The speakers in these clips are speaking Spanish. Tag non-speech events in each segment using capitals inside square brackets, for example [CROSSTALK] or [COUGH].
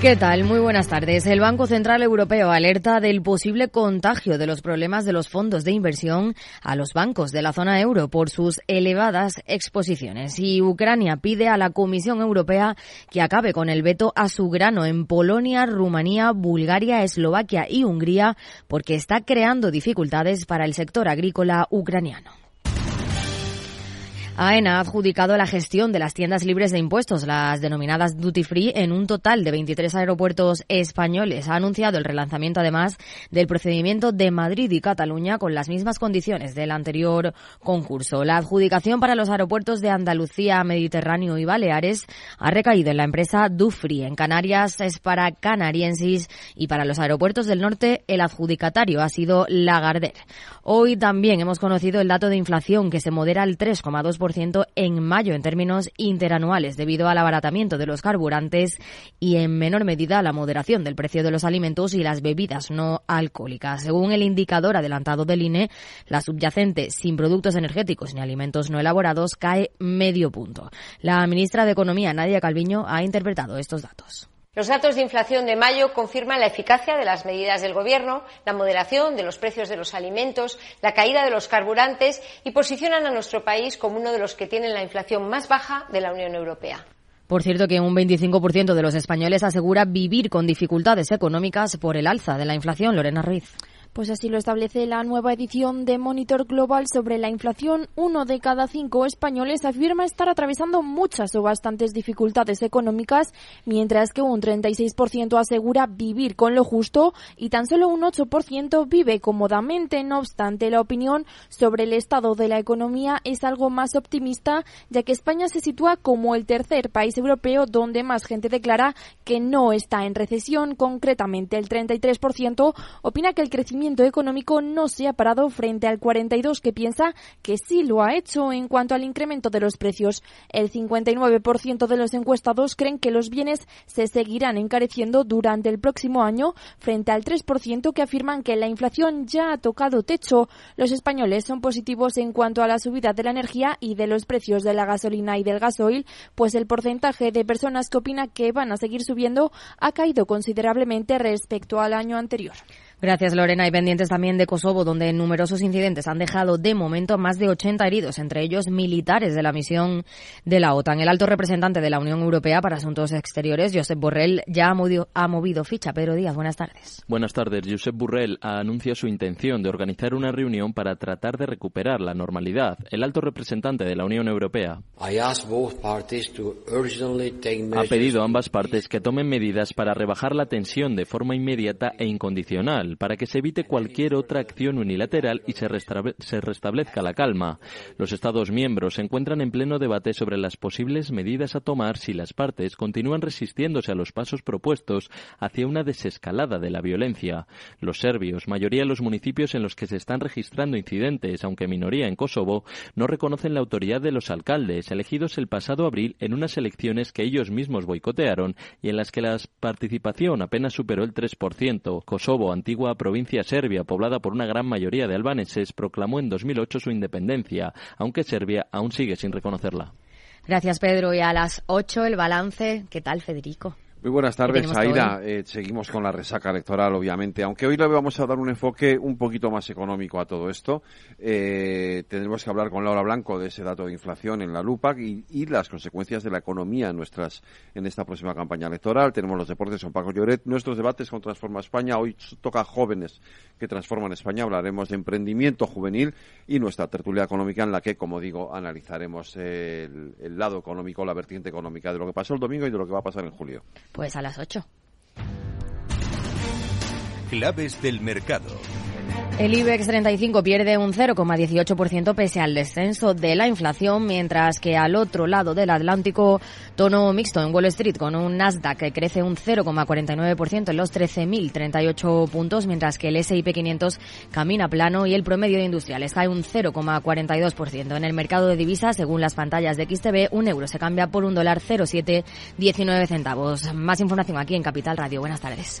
¿Qué tal? Muy buenas tardes. El Banco Central Europeo alerta del posible contagio de los problemas de los fondos de inversión a los bancos de la zona euro por sus elevadas exposiciones. Y Ucrania pide a la Comisión Europea que acabe con el veto a su grano en Polonia, Rumanía, Bulgaria, Eslovaquia y Hungría porque está creando dificultades para el sector agrícola ucraniano. AENA ha adjudicado la gestión de las tiendas libres de impuestos, las denominadas duty free, en un total de 23 aeropuertos españoles. Ha anunciado el relanzamiento, además, del procedimiento de Madrid y Cataluña con las mismas condiciones del anterior concurso. La adjudicación para los aeropuertos de Andalucía, Mediterráneo y Baleares ha recaído en la empresa Dufry. En Canarias es para canariensis y para los aeropuertos del norte el adjudicatario ha sido Lagarder. Hoy también hemos conocido el dato de inflación que se modera al 3,2% en mayo en términos interanuales debido al abaratamiento de los carburantes y en menor medida a la moderación del precio de los alimentos y las bebidas no alcohólicas. Según el indicador adelantado del INE, la subyacente sin productos energéticos ni alimentos no elaborados cae medio punto. La ministra de Economía, Nadia Calviño, ha interpretado estos datos. Los datos de inflación de mayo confirman la eficacia de las medidas del Gobierno, la moderación de los precios de los alimentos, la caída de los carburantes y posicionan a nuestro país como uno de los que tienen la inflación más baja de la Unión Europea. Por cierto, que un 25% de los españoles asegura vivir con dificultades económicas por el alza de la inflación. Lorena Ruiz. Pues así lo establece la nueva edición de Monitor Global sobre la inflación. Uno de cada cinco españoles afirma estar atravesando muchas o bastantes dificultades económicas, mientras que un 36% asegura vivir con lo justo y tan solo un 8% vive cómodamente. No obstante, la opinión sobre el estado de la economía es algo más optimista, ya que España se sitúa como el tercer país europeo donde más gente declara que no está en recesión. Concretamente, el 33% opina que el crecimiento crecimiento económico no se ha parado frente al 42 que piensa que sí lo ha hecho en cuanto al incremento de los precios. El 59% de los encuestados creen que los bienes se seguirán encareciendo durante el próximo año frente al 3% que afirman que la inflación ya ha tocado techo. Los españoles son positivos en cuanto a la subida de la energía y de los precios de la gasolina y del gasoil, pues el porcentaje de personas que opina que van a seguir subiendo ha caído considerablemente respecto al año anterior. Gracias, Lorena. Y pendientes también de Kosovo, donde numerosos incidentes han dejado de momento más de 80 heridos, entre ellos militares de la misión de la OTAN. El alto representante de la Unión Europea para Asuntos Exteriores, Josep Borrell, ya ha movido, ha movido ficha. Pedro Díaz, buenas tardes. Buenas tardes. Josep Borrell anuncia su intención de organizar una reunión para tratar de recuperar la normalidad. El alto representante de la Unión Europea ha pedido a ambas partes que tomen medidas para rebajar la tensión de forma inmediata e incondicional para que se evite cualquier otra acción unilateral y se, se restablezca la calma. Los Estados miembros se encuentran en pleno debate sobre las posibles medidas a tomar si las partes continúan resistiéndose a los pasos propuestos hacia una desescalada de la violencia. Los serbios, mayoría de los municipios en los que se están registrando incidentes, aunque minoría en Kosovo, no reconocen la autoridad de los alcaldes elegidos el pasado abril en unas elecciones que ellos mismos boicotearon y en las que la participación apenas superó el 3%. Kosovo, antiguo provincia serbia, poblada por una gran mayoría de albaneses, proclamó en 2008 su independencia, aunque Serbia aún sigue sin reconocerla. Gracias, Pedro. Y a las 8 el balance. ¿Qué tal, Federico? Muy buenas tardes, Aida. Eh, seguimos con la resaca electoral, obviamente, aunque hoy le vamos a dar un enfoque un poquito más económico a todo esto. Eh, tendremos que hablar con Laura Blanco de ese dato de inflación en la LUPAC y, las consecuencias de la economía en, nuestras, en esta próxima campaña electoral. Tenemos los deportes con Paco Lloret, nuestros debates con Transforma España. Hoy toca jóvenes que transforman España. Hablaremos de emprendimiento juvenil y nuestra tertulia económica en la que, como digo, analizaremos el lado económico, la vertiente económica de lo que pasó el domingo y de lo que va a pasar en julio. Pues a las 8. Claves del mercado. El IBEX 35 pierde un 0,18% pese al descenso de la inflación, mientras que al otro lado del Atlántico, tono mixto en Wall Street, con un Nasdaq que crece un 0,49% en los 13.038 puntos, mientras que el S&P 500 camina plano y el promedio de industrial está en un 0,42%. En el mercado de divisas, según las pantallas de XTB, un euro se cambia por un dólar 0,719 centavos. Más información aquí en Capital Radio. Buenas tardes.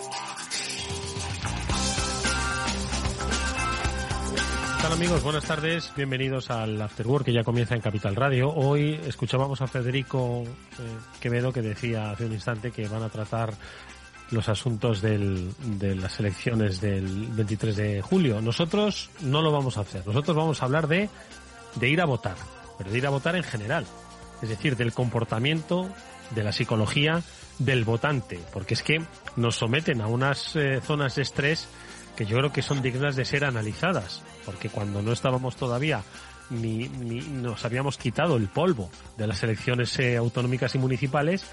¿Qué tal amigos? Buenas tardes, bienvenidos al After Work que ya comienza en Capital Radio. Hoy escuchábamos a Federico eh, Quevedo que decía hace un instante que van a tratar los asuntos del, de las elecciones del 23 de julio. Nosotros no lo vamos a hacer. Nosotros vamos a hablar de, de ir a votar, pero de ir a votar en general. Es decir, del comportamiento, de la psicología del votante, porque es que nos someten a unas eh, zonas de estrés que yo creo que son dignas de ser analizadas, porque cuando no estábamos todavía ni, ni nos habíamos quitado el polvo de las elecciones eh, autonómicas y municipales,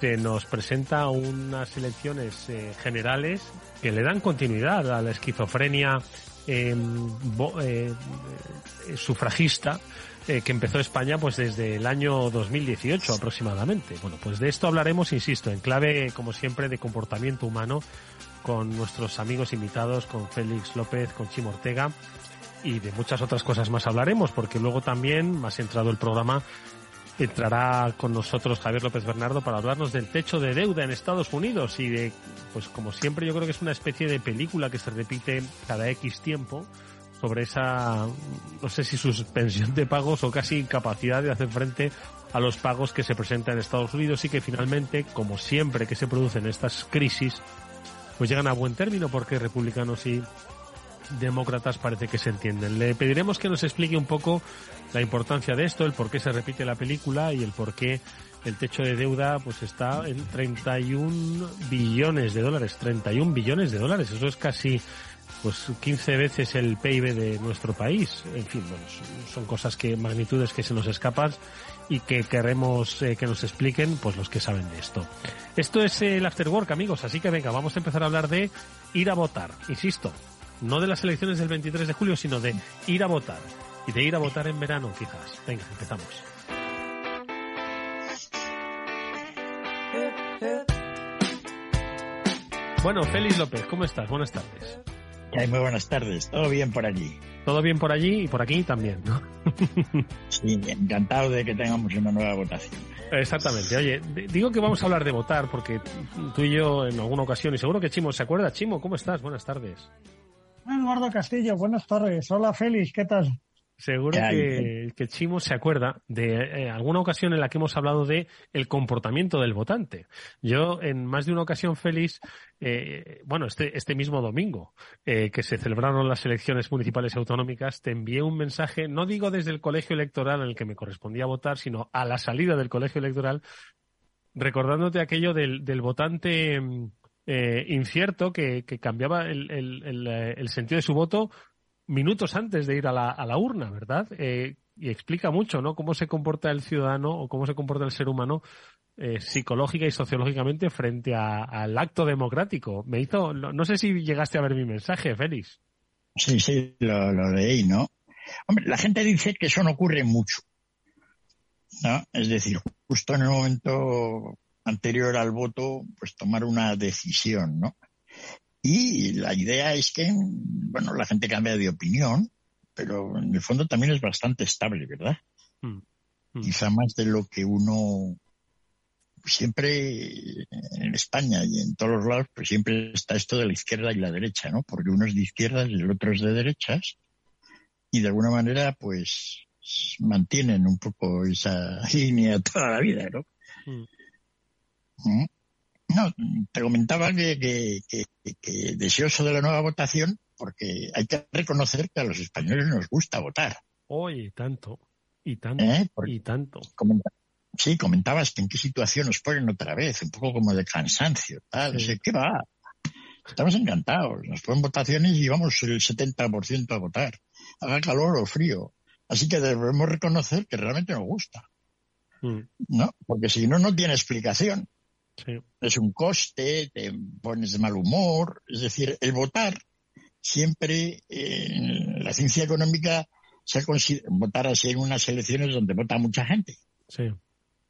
se nos presenta unas elecciones eh, generales que le dan continuidad a la esquizofrenia eh, sufragista que empezó España pues desde el año 2018 aproximadamente. Bueno, pues de esto hablaremos, insisto, en clave como siempre de comportamiento humano con nuestros amigos invitados, con Félix López, con Chimo Ortega y de muchas otras cosas más hablaremos, porque luego también, más entrado el programa, entrará con nosotros Javier López Bernardo para hablarnos del techo de deuda en Estados Unidos y de, pues como siempre, yo creo que es una especie de película que se repite cada X tiempo sobre esa, no sé si suspensión de pagos o casi incapacidad de hacer frente a los pagos que se presentan en Estados Unidos y que finalmente, como siempre que se producen estas crisis, pues llegan a buen término porque republicanos y demócratas parece que se entienden. Le pediremos que nos explique un poco la importancia de esto, el por qué se repite la película y el por qué el techo de deuda pues está en 31 billones de dólares, 31 billones de dólares, eso es casi pues 15 veces el PIB de nuestro país. En fin, bueno, son cosas que, magnitudes que se nos escapan y que queremos eh, que nos expliquen pues los que saben de esto. Esto es el After Work, amigos, así que venga, vamos a empezar a hablar de ir a votar. Insisto, no de las elecciones del 23 de julio, sino de ir a votar. Y de ir a votar en verano, quizás. Venga, empezamos. Bueno, Félix López, ¿cómo estás? Buenas tardes. Muy buenas tardes. ¿Todo bien por allí? Todo bien por allí y por aquí también, ¿no? [LAUGHS] sí, encantado de que tengamos una nueva votación. Exactamente. Oye, digo que vamos a hablar de votar porque tú y yo en alguna ocasión, y seguro que Chimo se acuerda. Chimo, ¿cómo estás? Buenas tardes. Eduardo Castillo, buenas tardes. Hola Félix, ¿qué tal? Seguro que, que, Chimo se acuerda de eh, alguna ocasión en la que hemos hablado de el comportamiento del votante. Yo, en más de una ocasión, Félix, eh, bueno, este, este mismo domingo, eh, que se celebraron las elecciones municipales y autonómicas, te envié un mensaje, no digo desde el colegio electoral en el que me correspondía votar, sino a la salida del colegio electoral, recordándote aquello del, del votante eh, incierto que, que cambiaba el, el, el, el sentido de su voto minutos antes de ir a la, a la urna, ¿verdad? Eh, y explica mucho, ¿no? Cómo se comporta el ciudadano o cómo se comporta el ser humano eh, psicológica y sociológicamente frente al acto democrático. Me hizo, no, sé si llegaste a ver mi mensaje, Félix. Sí, sí, lo, lo leí, ¿no? Hombre, la gente dice que eso no ocurre mucho. ¿no? Es decir, justo en el momento anterior al voto, pues tomar una decisión, ¿no? Y la idea es que, bueno, la gente cambia de opinión, pero en el fondo también es bastante estable, ¿verdad? Mm, mm. Quizá más de lo que uno siempre en España y en todos los lados, pues siempre está esto de la izquierda y la derecha, ¿no? Porque uno es de izquierdas y el otro es de derechas. Y de alguna manera, pues, mantienen un poco esa [LAUGHS] línea toda la vida, ¿no? Mm. No, te comentaba que, que, que, deseoso de la nueva votación porque hay que reconocer que a los españoles nos gusta votar. Oye, tanto, y tanto, ¿Eh? y tanto. sí, comentabas que en qué situación nos ponen otra vez, un poco como de cansancio, tal, ¿qué va? Estamos encantados, nos ponen votaciones y vamos el 70% a votar, haga calor o frío. Así que debemos reconocer que realmente nos gusta. Mm. ¿No? Porque si no, no tiene explicación. Es un coste, te pones de mal humor. Es decir, el votar siempre en la ciencia económica se ha votar así en unas elecciones donde vota mucha gente.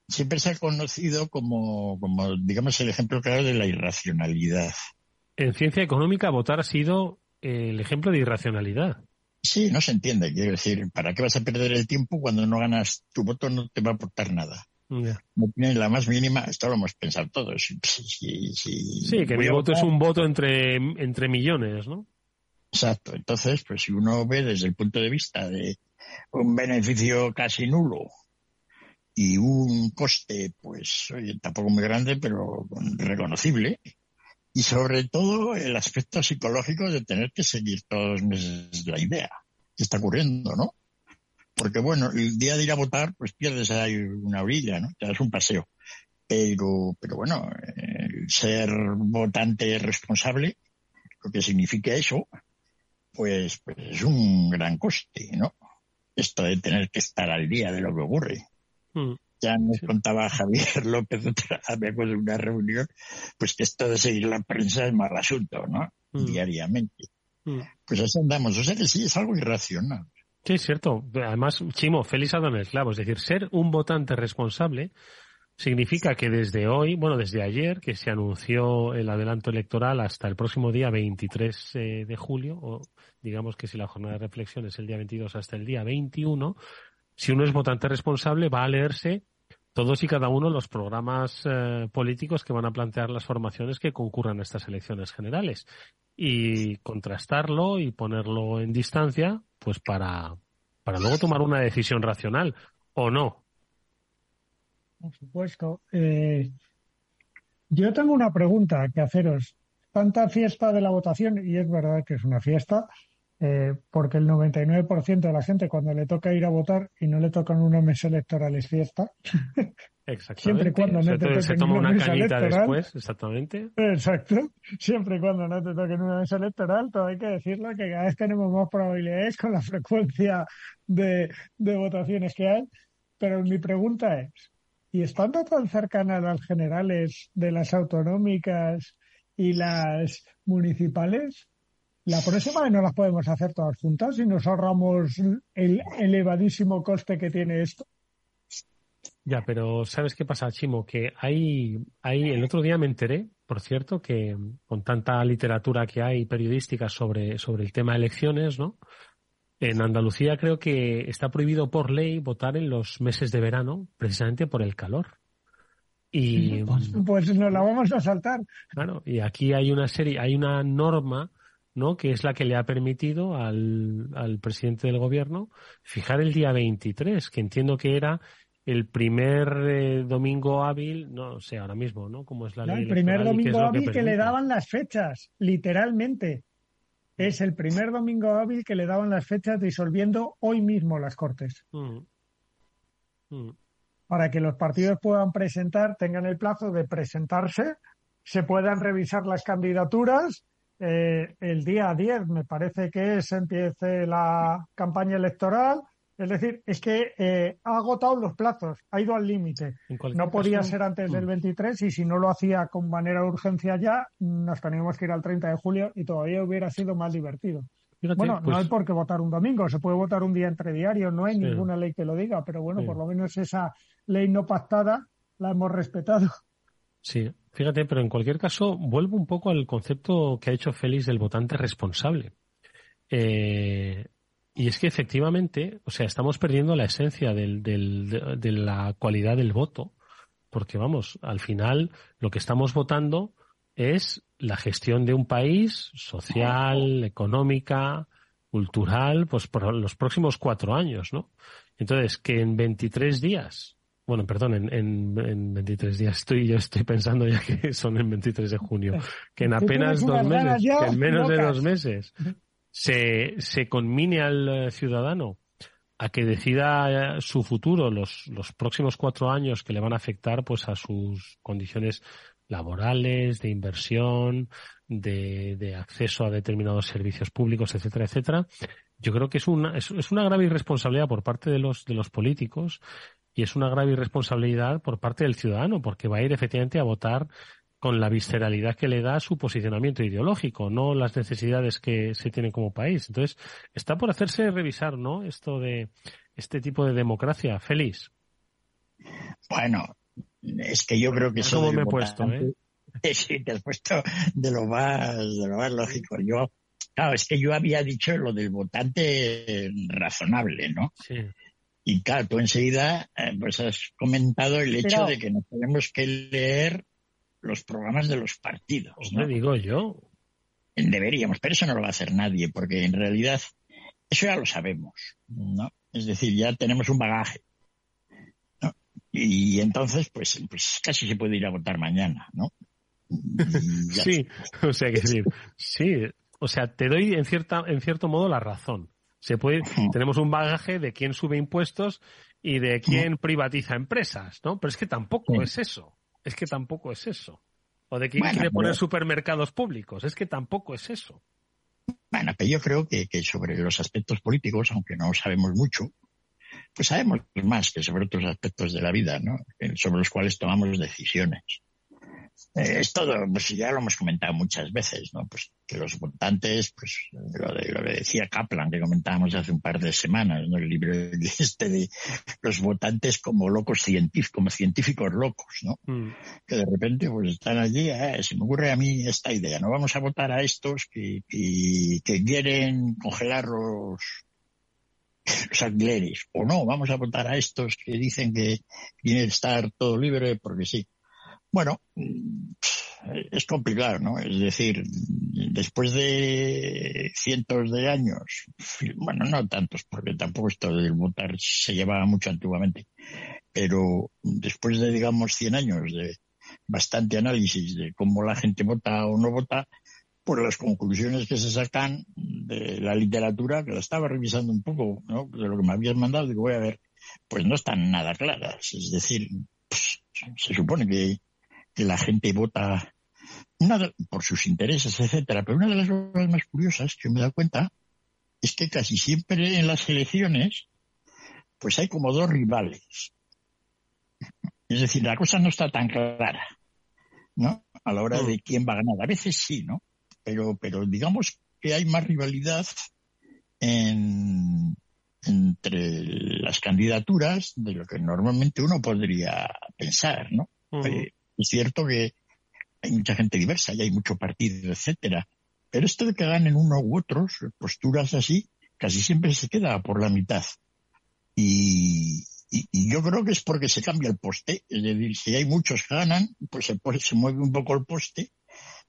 Siempre se ha conocido como, como, digamos, el ejemplo claro de la irracionalidad. En ciencia económica votar ha sido el ejemplo de irracionalidad. Sí, no se entiende. Quiero decir, ¿para qué vas a perder el tiempo cuando no ganas? Tu voto no te va a aportar nada. No tiene la más mínima, esto lo hemos pensado todos. sí, que mi voto es un voto entre, entre millones, ¿no? Exacto. Entonces, pues si uno ve desde el punto de vista de un beneficio casi nulo y un coste, pues, oye, tampoco muy grande, pero reconocible, y sobre todo el aspecto psicológico de tener que seguir todos los meses la idea que está ocurriendo, ¿no? Porque bueno, el día de ir a votar, pues pierdes ahí una orilla, ¿no? Te das un paseo. Pero, pero bueno, ser votante responsable, lo que significa eso, pues, pues es un gran coste, ¿no? Esto de tener que estar al día de lo que ocurre. Mm ya nos contaba Javier [LAUGHS] López, me acuerdo de una reunión, pues que esto de seguir la prensa es mal asunto, ¿no? Mm. Diariamente. Mm. Pues así andamos. O sea que sí, es algo irracional. Sí, es cierto. Además, Chimo, feliz a el clavo. Es decir, ser un votante responsable significa que desde hoy, bueno, desde ayer, que se anunció el adelanto electoral hasta el próximo día 23 eh, de julio, o digamos que si la jornada de reflexión es el día 22 hasta el día 21, si uno es votante responsable, va a leerse todos y cada uno los programas eh, políticos que van a plantear las formaciones que concurran a estas elecciones generales y contrastarlo y ponerlo en distancia, pues para, para luego tomar una decisión racional o no. Por supuesto. Eh, yo tengo una pregunta que haceros. Tanta fiesta de la votación, y es verdad que es una fiesta, eh, porque el 99% de la gente cuando le toca ir a votar y no le tocan una mesa electoral es fiesta. [LAUGHS] Exactamente. Siempre y cuando no te se toma una, cañita después, exactamente. Exacto. Siempre y cuando no te toquen una mesa electoral, todo hay que decirlo que cada vez tenemos más probabilidades con la [LAUGHS] frecuencia de, de votaciones que hay. Pero mi pregunta es, ¿y estando tan cercanas las generales de las autonómicas y las municipales, la próxima no las podemos hacer todas juntas y nos ahorramos el elevadísimo coste que tiene esto. Ya, pero ¿sabes qué pasa, Chimo? Que hay, hay, el otro día me enteré, por cierto, que con tanta literatura que hay periodística sobre, sobre el tema de elecciones, ¿no? En Andalucía creo que está prohibido por ley votar en los meses de verano, precisamente por el calor. Y, [LAUGHS] pues, pues nos la vamos a saltar. Claro, y aquí hay una serie, hay una norma ¿no? que es la que le ha permitido al, al presidente del gobierno fijar el día 23, que entiendo que era el primer eh, domingo hábil, no sé ahora mismo, ¿no? Como es la El primer domingo hábil que, le daban las fechas, literalmente. Es el primer domingo hábil que le daban las fechas disolviendo hoy mismo las Cortes. Mm. Mm. Para que los partidos puedan presentar, tengan el plazo de presentarse, se puedan revisar las candidaturas eh, el día 10, me parece que es, empiece la campaña electoral. Es decir, es que eh, ha agotado los plazos, ha ido al límite. No podía ser antes del 23 mm. y si no lo hacía con manera de urgencia ya, nos teníamos que ir al 30 de julio y todavía hubiera sido más divertido. bueno, no pues hay por qué votar un domingo, se puede votar un día entre diarios, no hay ninguna ley que lo diga, pero bueno, por lo menos esa ley no pactada la hemos respetado. Sí, fíjate, pero en cualquier caso vuelvo un poco al concepto que ha hecho Félix del votante responsable. Eh, y es que efectivamente, o sea, estamos perdiendo la esencia del, del, de, la cualidad del voto, porque vamos, al final lo que estamos votando es la gestión de un país social, económica, cultural, pues por los próximos cuatro años, ¿no? Entonces, que en 23 días bueno, perdón, en, en, 23 días. Estoy, yo estoy pensando ya que son en 23 de junio. Que en apenas dos meses, que en menos de dos meses, se, se conmine al eh, ciudadano a que decida eh, su futuro los, los próximos cuatro años que le van a afectar pues a sus condiciones laborales, de inversión, de, de acceso a determinados servicios públicos, etcétera, etcétera. Yo creo que es una, es, es una grave irresponsabilidad por parte de los, de los políticos y es una grave irresponsabilidad por parte del ciudadano, porque va a ir efectivamente a votar con la visceralidad que le da su posicionamiento ideológico, no las necesidades que se tienen como país. Entonces, está por hacerse revisar, ¿no? Esto de este tipo de democracia. Feliz. Bueno, es que yo creo que eso. ¿Cómo me he puesto, eh? [LAUGHS] Sí, te has puesto de lo más, de lo más lógico. Yo, claro, es que yo había dicho lo del votante razonable, ¿no? Sí. Y claro, tú enseguida eh, pues has comentado el hecho de que no tenemos que leer los programas de los partidos. ¿no? digo yo. Deberíamos, pero eso no lo va a hacer nadie, porque en realidad eso ya lo sabemos, ¿no? Es decir, ya tenemos un bagaje. ¿no? Y entonces, pues, pues casi se puede ir a votar mañana, ¿no? sí, o sea, que decir, sí, o sea, te doy en cierta, en cierto modo la razón. Se puede, tenemos un bagaje de quién sube impuestos y de quién privatiza empresas, ¿no? Pero es que tampoco es eso. Es que tampoco es eso. O de quién quiere poner supermercados públicos. Es que tampoco es eso. Bueno, pero yo creo que, que sobre los aspectos políticos, aunque no sabemos mucho, pues sabemos más que sobre otros aspectos de la vida, ¿no? Sobre los cuales tomamos decisiones. Eh, es todo, pues ya lo hemos comentado muchas veces, ¿no? Pues que los votantes, pues lo, de, lo que decía Kaplan, que comentábamos hace un par de semanas, ¿no? El libro [LAUGHS] este de los votantes como locos científicos, como científicos locos, ¿no? Mm. Que de repente pues están allí, eh, se me ocurre a mí esta idea, ¿no? Vamos a votar a estos que, que, que quieren congelar los, [LAUGHS] los alquileres, o no, vamos a votar a estos que dicen que tiene que estar todo libre porque sí. Bueno, es complicado, ¿no? Es decir, después de cientos de años, bueno, no tantos, porque tampoco esto del votar se llevaba mucho antiguamente, pero después de, digamos, 100 años de bastante análisis de cómo la gente vota o no vota, pues las conclusiones que se sacan de la literatura, que la estaba revisando un poco, ¿no? De lo que me habías mandado, digo, voy a ver, pues no están nada claras. Es decir, pues, se supone que que la gente vota una por sus intereses, etcétera. Pero una de las cosas más curiosas que me he dado cuenta es que casi siempre en las elecciones, pues hay como dos rivales. Es decir, la cosa no está tan clara, ¿no? A la hora de mm. quién va a ganar. A veces sí, ¿no? Pero, pero digamos que hay más rivalidad en, entre las candidaturas de lo que normalmente uno podría pensar, ¿no? Eh, es cierto que hay mucha gente diversa y hay mucho partido, etcétera. Pero esto de que ganen uno u otros, posturas así, casi siempre se queda por la mitad. Y, yo creo que es porque se cambia el poste. Es decir, si hay muchos que ganan, pues se, se mueve un poco el poste,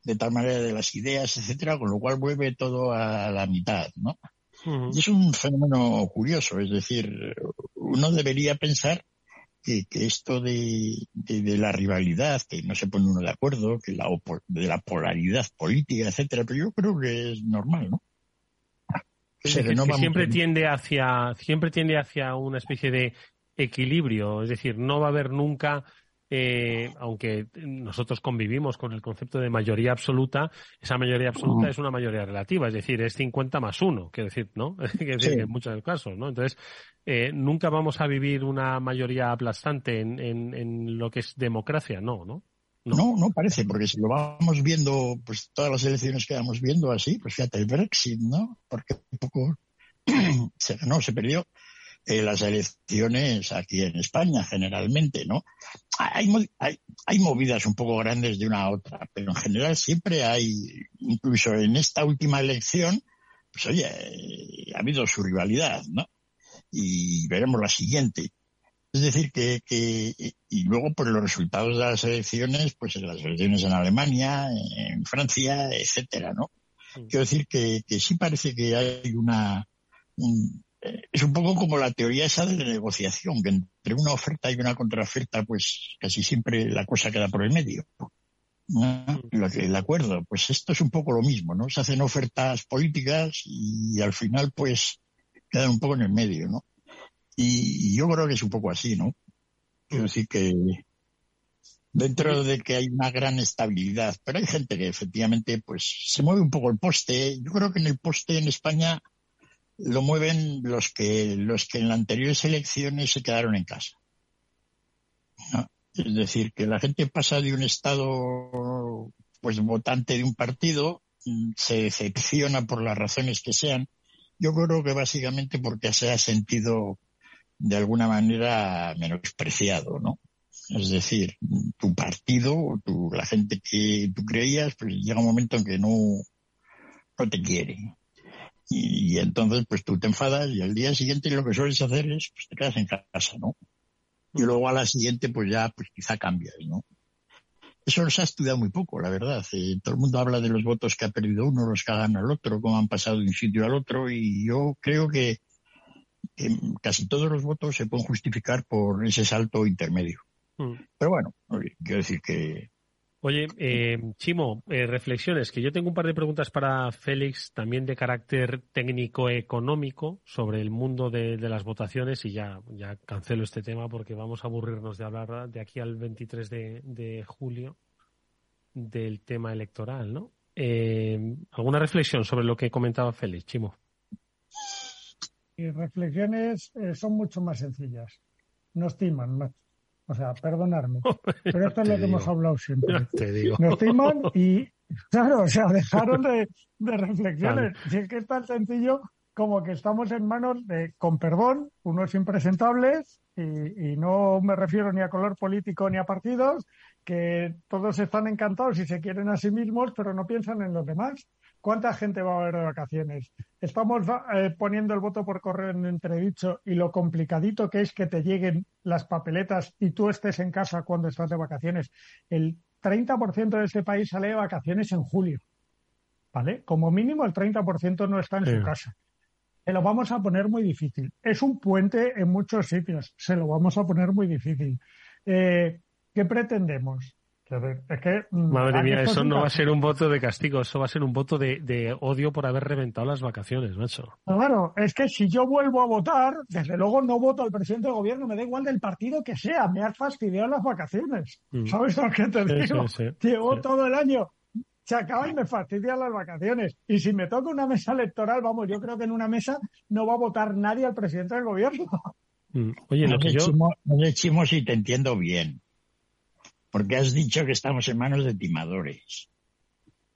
de tal manera de las ideas, etcétera, con lo cual vuelve todo a la mitad, ¿no? Y es un fenómeno curioso. Es decir, uno debería pensar que, esto de, de, la rivalidad, que no se pone uno de acuerdo, que la de la polaridad política, etcétera, pero yo creo que es normal, ¿no? siempre tiende hacia siempre tiende hacia una especie de equilibrio, es decir, no va a haber nunca eh, aunque nosotros convivimos con el concepto de mayoría absoluta, esa mayoría absoluta es una mayoría relativa, es decir, es 50 más 1, quiero decir, ¿no? [LAUGHS] quiero decir que en muchos casos, ¿no? Entonces, eh, nunca vamos a vivir una mayoría aplastante en, en, en, lo que es democracia, no, ¿no? No. no, parece, porque si lo vamos viendo, pues todas las elecciones que vamos viendo así, pues fíjate, el Brexit, ¿no? Porque poco [CLEARS THROAT] se ganó, se perdió eh, las elecciones aquí en España generalmente, ¿no? Hay, hay, hay movidas un poco grandes de una a otra, pero en general siempre hay, incluso en esta última elección, pues oye, ha habido su rivalidad, ¿no? Y veremos la siguiente. Es decir, que, que y luego por los resultados de las elecciones, pues en las elecciones en Alemania, en Francia, etcétera, ¿no? Quiero decir que, que sí parece que hay una, un, es un poco como la teoría esa de la negociación, que entre una oferta y una contraoferta, pues casi siempre la cosa queda por el medio. ¿no? Que, el acuerdo, pues esto es un poco lo mismo, ¿no? Se hacen ofertas políticas y al final, pues, quedan un poco en el medio, ¿no? Y, yo creo que es un poco así, ¿no? Quiero decir que dentro de que hay una gran estabilidad, pero hay gente que efectivamente, pues, se mueve un poco el poste. Yo creo que en el poste en España lo mueven los que, los que en las anteriores elecciones se quedaron en casa. Es decir, que la gente pasa de un estado, pues, votante de un partido, se decepciona por las razones que sean. Yo creo que básicamente porque se ha sentido de alguna manera menospreciado, ¿no? Es decir, tu partido, tu, la gente que tú creías, pues llega un momento en que no, no te quiere. Y, entonces, pues tú te enfadas y al día siguiente lo que sueles hacer es, pues te quedas en casa, ¿no? Y luego a la siguiente, pues ya, pues quizá cambias, ¿no? Eso se ha estudiado muy poco, la verdad. Eh, todo el mundo habla de los votos que ha perdido uno, los que ha ganado el otro, cómo han pasado de un sitio al otro, y yo creo que, casi todos los votos se pueden justificar por ese salto intermedio. Mm. Pero bueno, quiero decir que Oye, eh, Chimo, eh, reflexiones, que yo tengo un par de preguntas para Félix, también de carácter técnico-económico, sobre el mundo de, las votaciones, y ya, ya cancelo este tema porque vamos a aburrirnos de hablar de aquí al 23 de, julio del tema electoral, ¿no? Eh, ¿Alguna reflexión sobre lo que comentaba Félix, Chimo? Mis reflexiones son mucho más sencillas. Nos timan, más o sea, perdonarme. [LAUGHS] Pero esto es lo que hemos hablado siempre. Te digo. Nos timan y, claro, o sea, dejaron de, reflexiones. Si es que es tan sencillo como que estamos en manos de, con perdón, unos impresentables, y, y no me refiero ni a color político ni a partidos, que todos están encantados y se quieren a sí mismos, pero no piensan en los demás. ¿Cuánta gente va a haber de vacaciones? Estamos eh, poniendo el voto por correo en entredicho y lo complicadito que es que te lleguen las papeletas y tú estés en casa cuando estás de vacaciones. El 30% de este país sale de vacaciones en julio. ¿Vale? Como mínimo el 30% no está en su casa. Se lo vamos a poner muy difícil. Es un puente en muchos sitios. Se lo vamos a poner muy difícil. Eh, ¿Qué pretendemos? Mm, Madre mía, eso no va a ser un voto de castigo, eso va a ser un voto de, odio por haber reventado las vacaciones, macho. Claro, es que si yo vuelvo a votar, desde luego no voto al presidente del gobierno, me da igual del partido que sea, me has fastidiado las vacaciones. Mm. ¿Sabes lo que te digo? Llevo todo el año, se acaba y me fastidian las vacaciones. Y si me toca una mesa electoral, vamos, yo creo que en una mesa no va a votar nadie al presidente del gobierno. Mm. Oye, lo que yo... No si te entiendo bien porque has dicho que estamos en manos de timadores.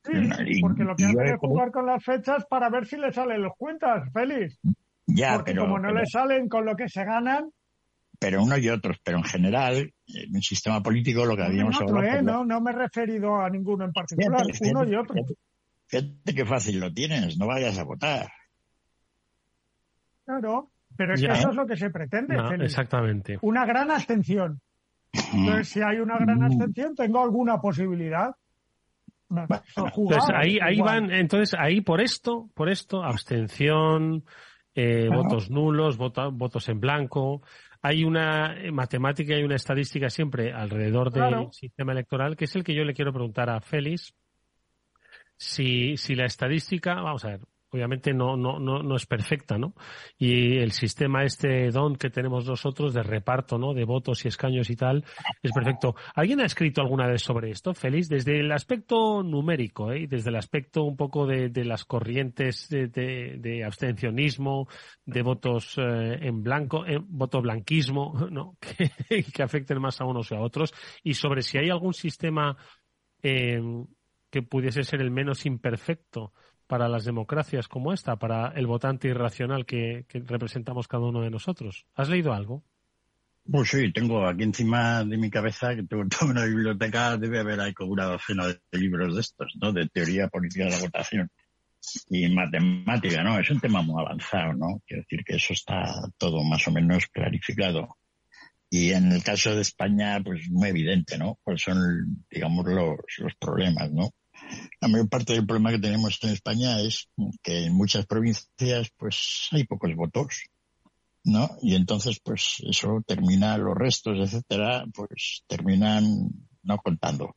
Sí, porque lo que hacen es jugar con las fechas para ver si le salen los cuentas, Félix. Ya, porque pero, como no le salen con lo que se ganan. Pero uno y otros, pero en general, en el sistema político lo que habíamos hablado. ¿eh? No, no me he referido a ninguno en particular, uno y otro. Fíjate, qué fácil lo tienes, no vayas a votar. Claro, pero es que eso es lo que se pretende. exactamente. Una gran abstención. Entonces, si hay una gran abstención, tengo alguna posibilidad. Entonces, ahí, ahí van, entonces, ahí por esto, por esto, abstención, eh, votos nulos, votos en blanco. Hay una matemática y una estadística siempre alrededor del sistema electoral, que es el que yo le quiero preguntar a Félix. Si, si la estadística, vamos a ver, obviamente no, no, no, no es perfecta, ¿no? Y el sistema este don que tenemos nosotros de reparto, ¿no? De votos y escaños y tal, es perfecto. ¿Alguien ha escrito alguna vez sobre esto, Félix? Desde el aspecto numérico, ¿eh? Desde el aspecto un poco de, de las corrientes de, abstencionismo, de votos eh, en blanco, en voto blanquismo, [LAUGHS] ¿no? [LAUGHS] Que, que, afecten más a unos y a otros. Y sobre si hay algún sistema eh, que pudiese ser el menos imperfecto para las democracias como esta, para el votante irracional que, representamos cada uno de nosotros. ¿Has leído algo? Pues sí, tengo aquí encima de mi cabeza que tengo toda una biblioteca, debe haber ahí como una docena de libros de estos, ¿no? De teoría política de la votación y matemática, ¿no? Es un tema muy avanzado, ¿no? Quiero decir que eso está todo más o menos clarificado. Y en el caso de España, pues muy evidente, ¿no? Pues son, digamos, los, los problemas, ¿no? La mayor parte del problema que tenemos en España es que en muchas provincias pues hay pocos votos ¿no? Y entonces, pues eso termina, los restos, etcétera, pues terminan no contando.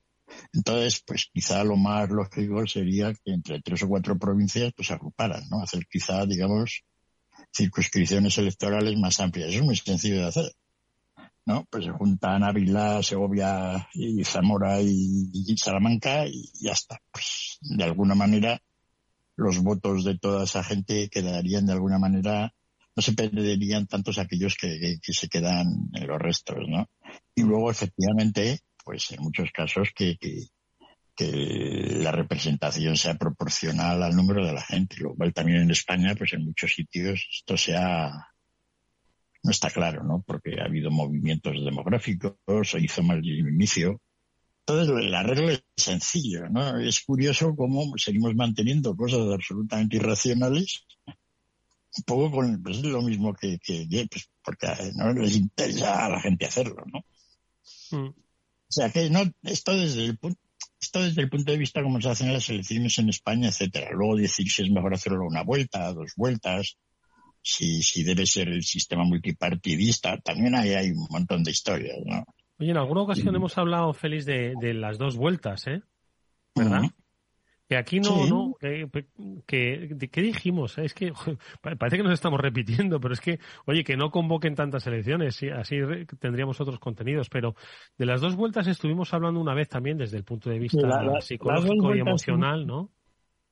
Entonces, pues quizá lo más lógico sería que entre tres o cuatro provincias pues agruparan, ¿no? Hacer quizá, digamos, circunscripciones electorales más amplias. Eso es muy sencillo de hacer. ¿No? Pues se juntan Ávila, Segovia y Zamora y, Salamanca y ya está. Pues de alguna manera los votos de toda esa gente quedarían de alguna manera, no se perderían tantos aquellos que, se quedan en los restos, ¿no? Y luego efectivamente, pues en muchos casos que, que, la representación sea proporcional al número de la gente, lo cual también en España, pues en muchos sitios esto sea no está claro, ¿no? Porque ha habido movimientos demográficos, se hizo mal el inicio. Entonces, el arreglo es sencillo, ¿no? Es curioso cómo seguimos manteniendo cosas absolutamente irracionales, un poco con pues, lo mismo que, que pues, porque no les interesa a la gente hacerlo, ¿no? Mm. O sea que no, esto desde el punto esto desde el punto de vista como se hacen las elecciones en España, etcétera. Luego decir si es mejor hacerlo una vuelta, dos vueltas, si, si debe ser el sistema multipartidista, también hay, hay un montón de historias, ¿no? Oye, en alguna ocasión hemos hablado, Félix, de, de, las dos vueltas, ¿eh? ¿Verdad? Que aquí no, no, que, que, ¿qué dijimos? Es que parece que nos estamos repitiendo, pero es que, oye, que no convoquen tantas elecciones, así tendríamos otros contenidos, pero de las dos vueltas estuvimos hablando una vez también desde el punto de vista psicológico y emocional, ¿no?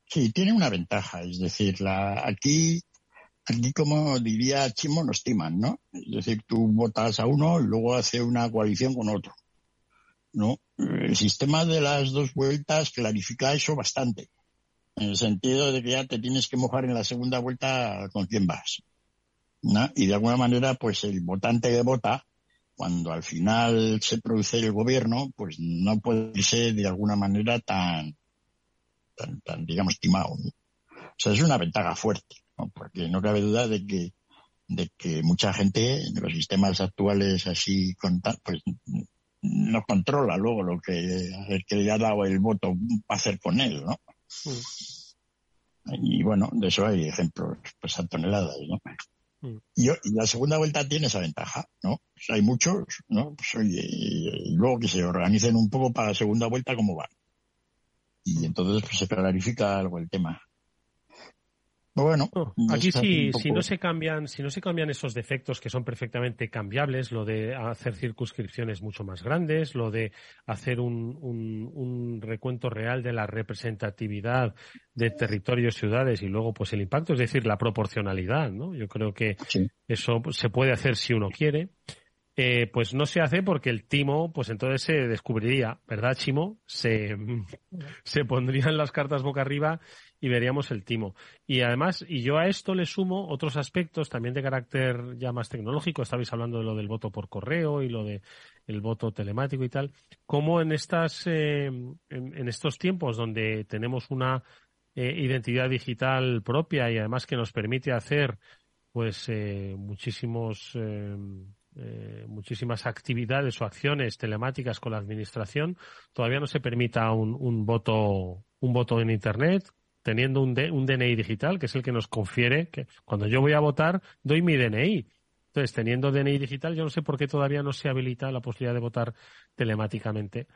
Sí, tiene una ventaja, es decir, la, aquí Aquí, como diría Chimo, nos timan, ¿no? Es decir, tú votas a uno luego hace una coalición con otro. ¿No? El sistema de las dos vueltas clarifica eso bastante. En el sentido de que ya te tienes que mojar en la segunda vuelta con quién vas. ¿no? Y de alguna manera, pues el votante que vota, cuando al final se produce el gobierno, pues no puede ser de alguna manera tan, tan, tan digamos, timado. O sea, es una ventaja fuerte porque no cabe duda de que de que mucha gente en los sistemas actuales así pues no controla luego lo que el que le ha dado el voto va a hacer con él, ¿no? Mm. Y bueno, de eso hay ejemplos pues a toneladas, ¿no? Mm. Y, la segunda vuelta tiene esa ventaja, ¿no? Hay muchos, ¿no? Pues oye, y luego que se organicen un poco para la segunda vuelta cómo van. Y mm. entonces pues se clarifica algo el tema. Bueno, aquí sí, si no se cambian, si no se cambian esos defectos que son perfectamente cambiables, lo de hacer circunscripciones mucho más grandes, lo de hacer un, un, recuento real de la representatividad de territorios, ciudades y luego pues el impacto, es decir, la proporcionalidad, ¿no? Yo creo que eso se puede hacer si uno quiere. Eh, pues no se hace porque el timo, pues entonces se descubriría, ¿verdad, Chimo? Se, se pondrían las cartas boca arriba y veríamos el timo. Y además, y yo a esto le sumo otros aspectos también de carácter ya más tecnológico. Estabais hablando de lo del voto por correo y lo de el voto telemático y tal. Como en estas, eh, en, estos tiempos donde tenemos una eh, identidad digital propia y además que nos permite hacer pues eh, muchísimos muchísimas actividades o acciones telemáticas con la administración, todavía no se permita un, un voto un voto en internet teniendo un, un DNI digital, que es el que nos confiere que cuando yo voy a votar doy mi DNI. Entonces, teniendo DNI digital, yo no sé por qué todavía no se habilita la posibilidad de votar telemáticamente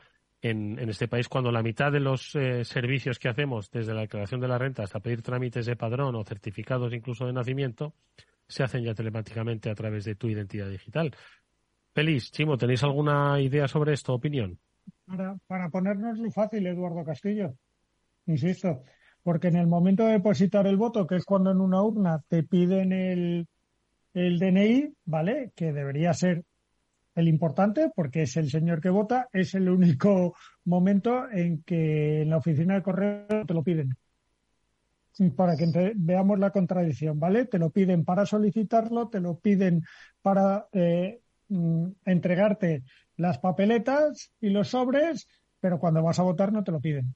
en, este país, cuando la mitad de los eh, servicios que hacemos, desde la declaración de la renta hasta pedir trámites de padrón o certificados incluso de nacimiento, se hacen ya telemáticamente a través de tu identidad digital. Feliz, Chimo, ¿tenéis alguna idea sobre esto, opinión? Para, para ponernoslo fácil, Eduardo Castillo, insisto, porque en el momento de depositar el voto, que es cuando en una urna te piden el, DNI, ¿vale? Que debería ser el importante, porque es el señor que vota, es el único momento en que en la oficina de correo te lo piden. Para que veamos la contradicción, ¿vale? Te lo piden para solicitarlo, te lo piden para eh, mm, entregarte las papeletas y los sobres, pero cuando vas a votar no te lo piden.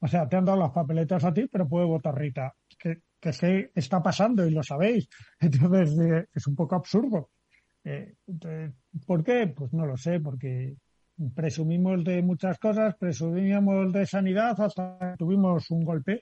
O sea, te han dado las papeletas a ti, pero puede votar Rita. Que, que está pasando y lo sabéis. [LAUGHS] Entonces, eh, es un poco absurdo. Eh, ¿Por qué? Pues no lo sé, porque presumimos de muchas cosas, presumíamos de sanidad hasta que tuvimos un golpe,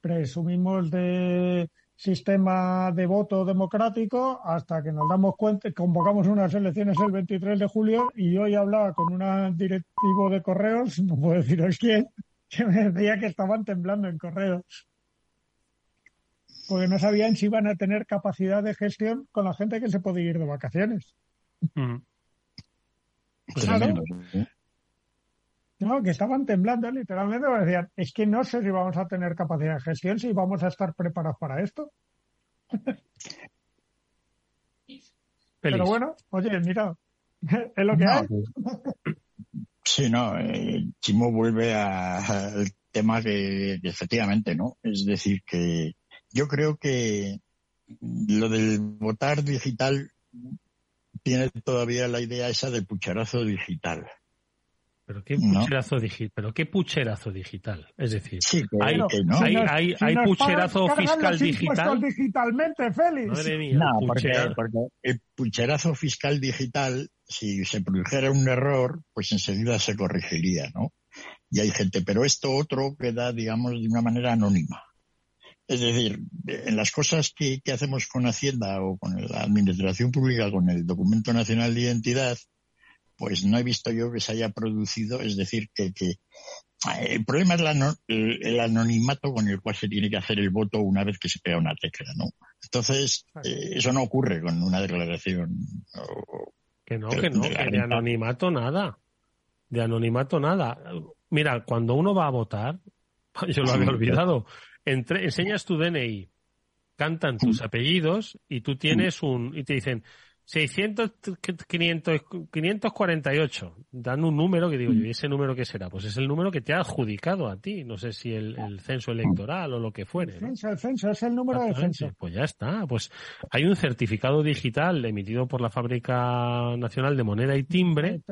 presumimos de sistema de voto democrático hasta que nos damos cuenta, convocamos unas elecciones el 23 de julio y hoy hablaba con un directivo de correos, no puedo deciros quién, que me decía que estaban temblando en correos. Porque no sabían si iban a tener capacidad de gestión con la gente que se puede ir de vacaciones. No, que estaban temblando literalmente, decían, es que no sé si vamos a tener capacidad de gestión, si vamos a estar preparados para esto. Pero bueno, oye, mira, [LAUGHS] es lo que hay. Pues, sí, no, eh, Chimo vuelve al tema que, que, efectivamente, ¿no? Es decir, que yo creo que lo del votar digital tiene todavía la idea esa del pucharazo digital. Pero qué pucherazo digital, pero qué pucherazo digital, es decir, hay, hay, hay, pucherazo fiscal digital. digitalmente, Félix. no, porque, el pucherazo fiscal digital, si se produjera un error, pues enseguida se corregiría, ¿no? Y hay gente, pero esto otro queda, digamos, de una manera anónima. Es decir, en las cosas que, que hacemos con Hacienda o con la Administración Pública, con el Documento Nacional de Identidad, pues no he visto yo que se haya producido, es decir, que, que el problema es el, anonimato con el cual se tiene que hacer el voto una vez que se pega una tecla, ¿no? Entonces, eh, eso no ocurre con una declaración. que no, que no, de, de anonimato nada. De anonimato nada. Mira, cuando uno va a votar, [LAUGHS] yo lo había olvidado, entre, enseñas tu DNI, cantan tus apellidos y tú tienes un, y te dicen, 600, 500, 548. Dan un número que digo ¿y ese número qué será? Pues es el número que te ha adjudicado a ti. No sé si el, censo electoral o lo que fuere. El censo, el censo, es el número de censo. Pues ya está. Pues hay un certificado digital emitido por la Fábrica Nacional de Moneda y Timbre.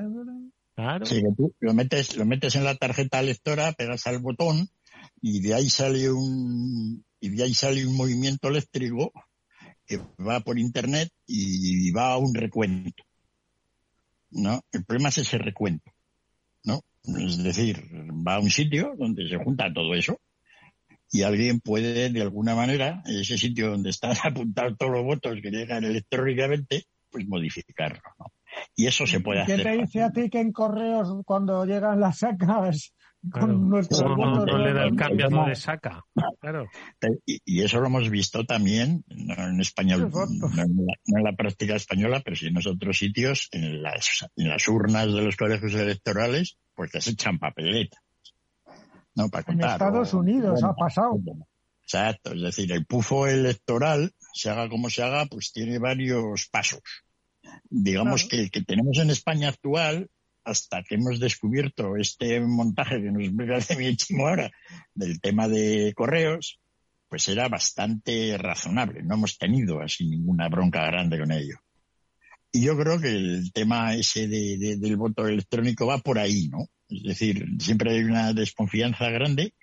Claro. Sí, tú lo metes, lo metes en la tarjeta lectora, pegas al botón y de ahí sale un, y de ahí sale un movimiento eléctrico que va por internet y va a un recuento. ¿No? El problema es ese recuento. ¿No? Es decir, va a un sitio donde se junta todo eso y alguien puede, de alguna manera, ese sitio donde están [LAUGHS] apuntados todos los votos que llegan electrónicamente, pues modificarlo, ¿no? Y eso se puede hacer. ¿Qué te dice a ti que en correos, cuando llegan las sacas, no, le da el cambio de saca. Claro. Y, eso lo hemos visto también, no en español, no, en la, práctica española, pero sí en los otros sitios, en las, en las urnas de los colegios electorales, pues se echan papeletas. No, para contar. En Estados Unidos ha pasado. Exacto, es decir, el pufo electoral, se haga como se haga, pues tiene varios pasos. Digamos que el que tenemos en España actual hasta que hemos descubierto este montaje que nos de mi chimo ahora del tema de correos, pues era bastante razonable. No hemos tenido así ninguna bronca grande con ello. Y yo creo que el tema ese de, del voto electrónico va por ahí, ¿no? Es decir, siempre hay una desconfianza grande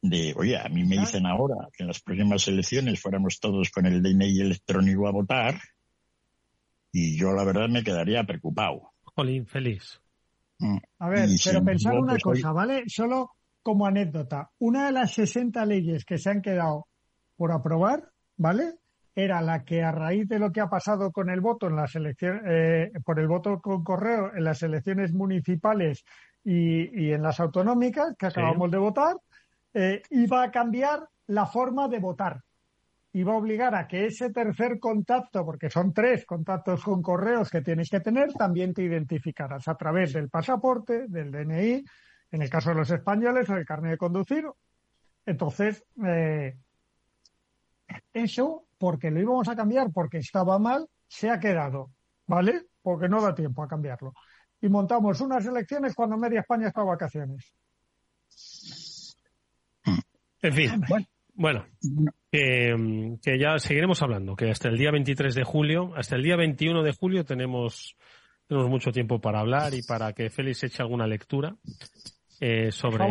de, oye, a mí me dicen ahora que en las próximas elecciones fuéramos todos con el DNI electrónico a votar, y yo la verdad me quedaría preocupado. Jolín, feliz. Mm. A ver, pero pensar una cosa, ¿vale? Solo como anécdota. Una de las 60 leyes que se han quedado por aprobar, ¿vale? Era la que a raíz de lo que ha pasado con el voto en las elecciones, eh, por el voto con correo en las elecciones municipales y, en las autonómicas que acabamos de votar, eh, iba a cambiar la forma de votar y va a obligar a que ese tercer contacto, porque son tres contactos con correos que tienes que tener, también te identificarás a través del pasaporte, del DNI, en el caso de los españoles, o del carnet de conducir. Entonces, eh, eso, porque lo íbamos a cambiar porque estaba mal, se ha quedado, ¿vale? Porque no da tiempo a cambiarlo. Y montamos unas elecciones cuando media España está de vacaciones. En fin, bueno, que, ya seguiremos hablando, que hasta el día 23 de julio, hasta el día 21 de julio tenemos, tenemos mucho tiempo para hablar y para que Félix eche alguna lectura eh, sobre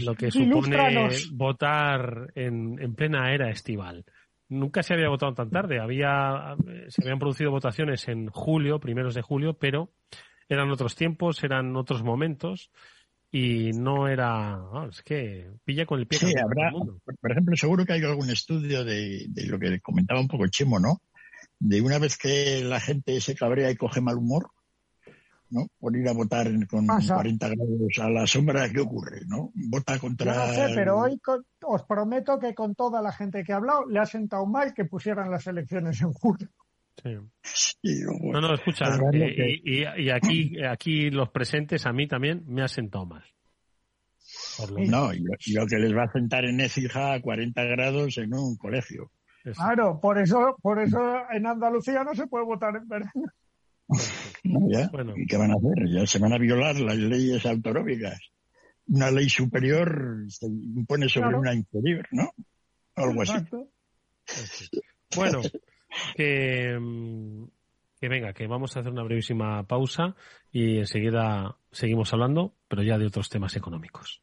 lo que supone votar en, en plena era estival. Nunca se había votado tan tarde, había, se habían producido votaciones en julio, primeros de julio, pero eran otros tiempos, eran otros momentos y no era, es que pilla con el pie. Sí, habrá, por ejemplo, seguro que hay algún estudio de, lo que comentaba un poco Chimo, ¿no? De una vez que la gente se cabrea y coge mal humor, ¿no? Por ir a votar con 40 grados a la sombra, ¿qué ocurre, no? Vota contra... no sé, pero hoy os prometo que con toda la gente que ha hablado le ha sentado mal que pusieran las elecciones en julio. Sí. [LAUGHS] no, no, escucha, eh, y, aquí, aquí los presentes a mí también me ha sentado mal. no, y lo, que les va a sentar en Écija a 40 grados en un colegio. Claro, por eso, por eso en Andalucía no se puede votar en verano. ¿Y qué van a hacer? Ya se van a violar las leyes autonómicas. Una ley superior se impone sobre una inferior, ¿no? Algo así. Bueno, que, mm, que venga, que vamos a hacer una brevísima pausa y enseguida seguimos hablando, pero ya de otros temas económicos.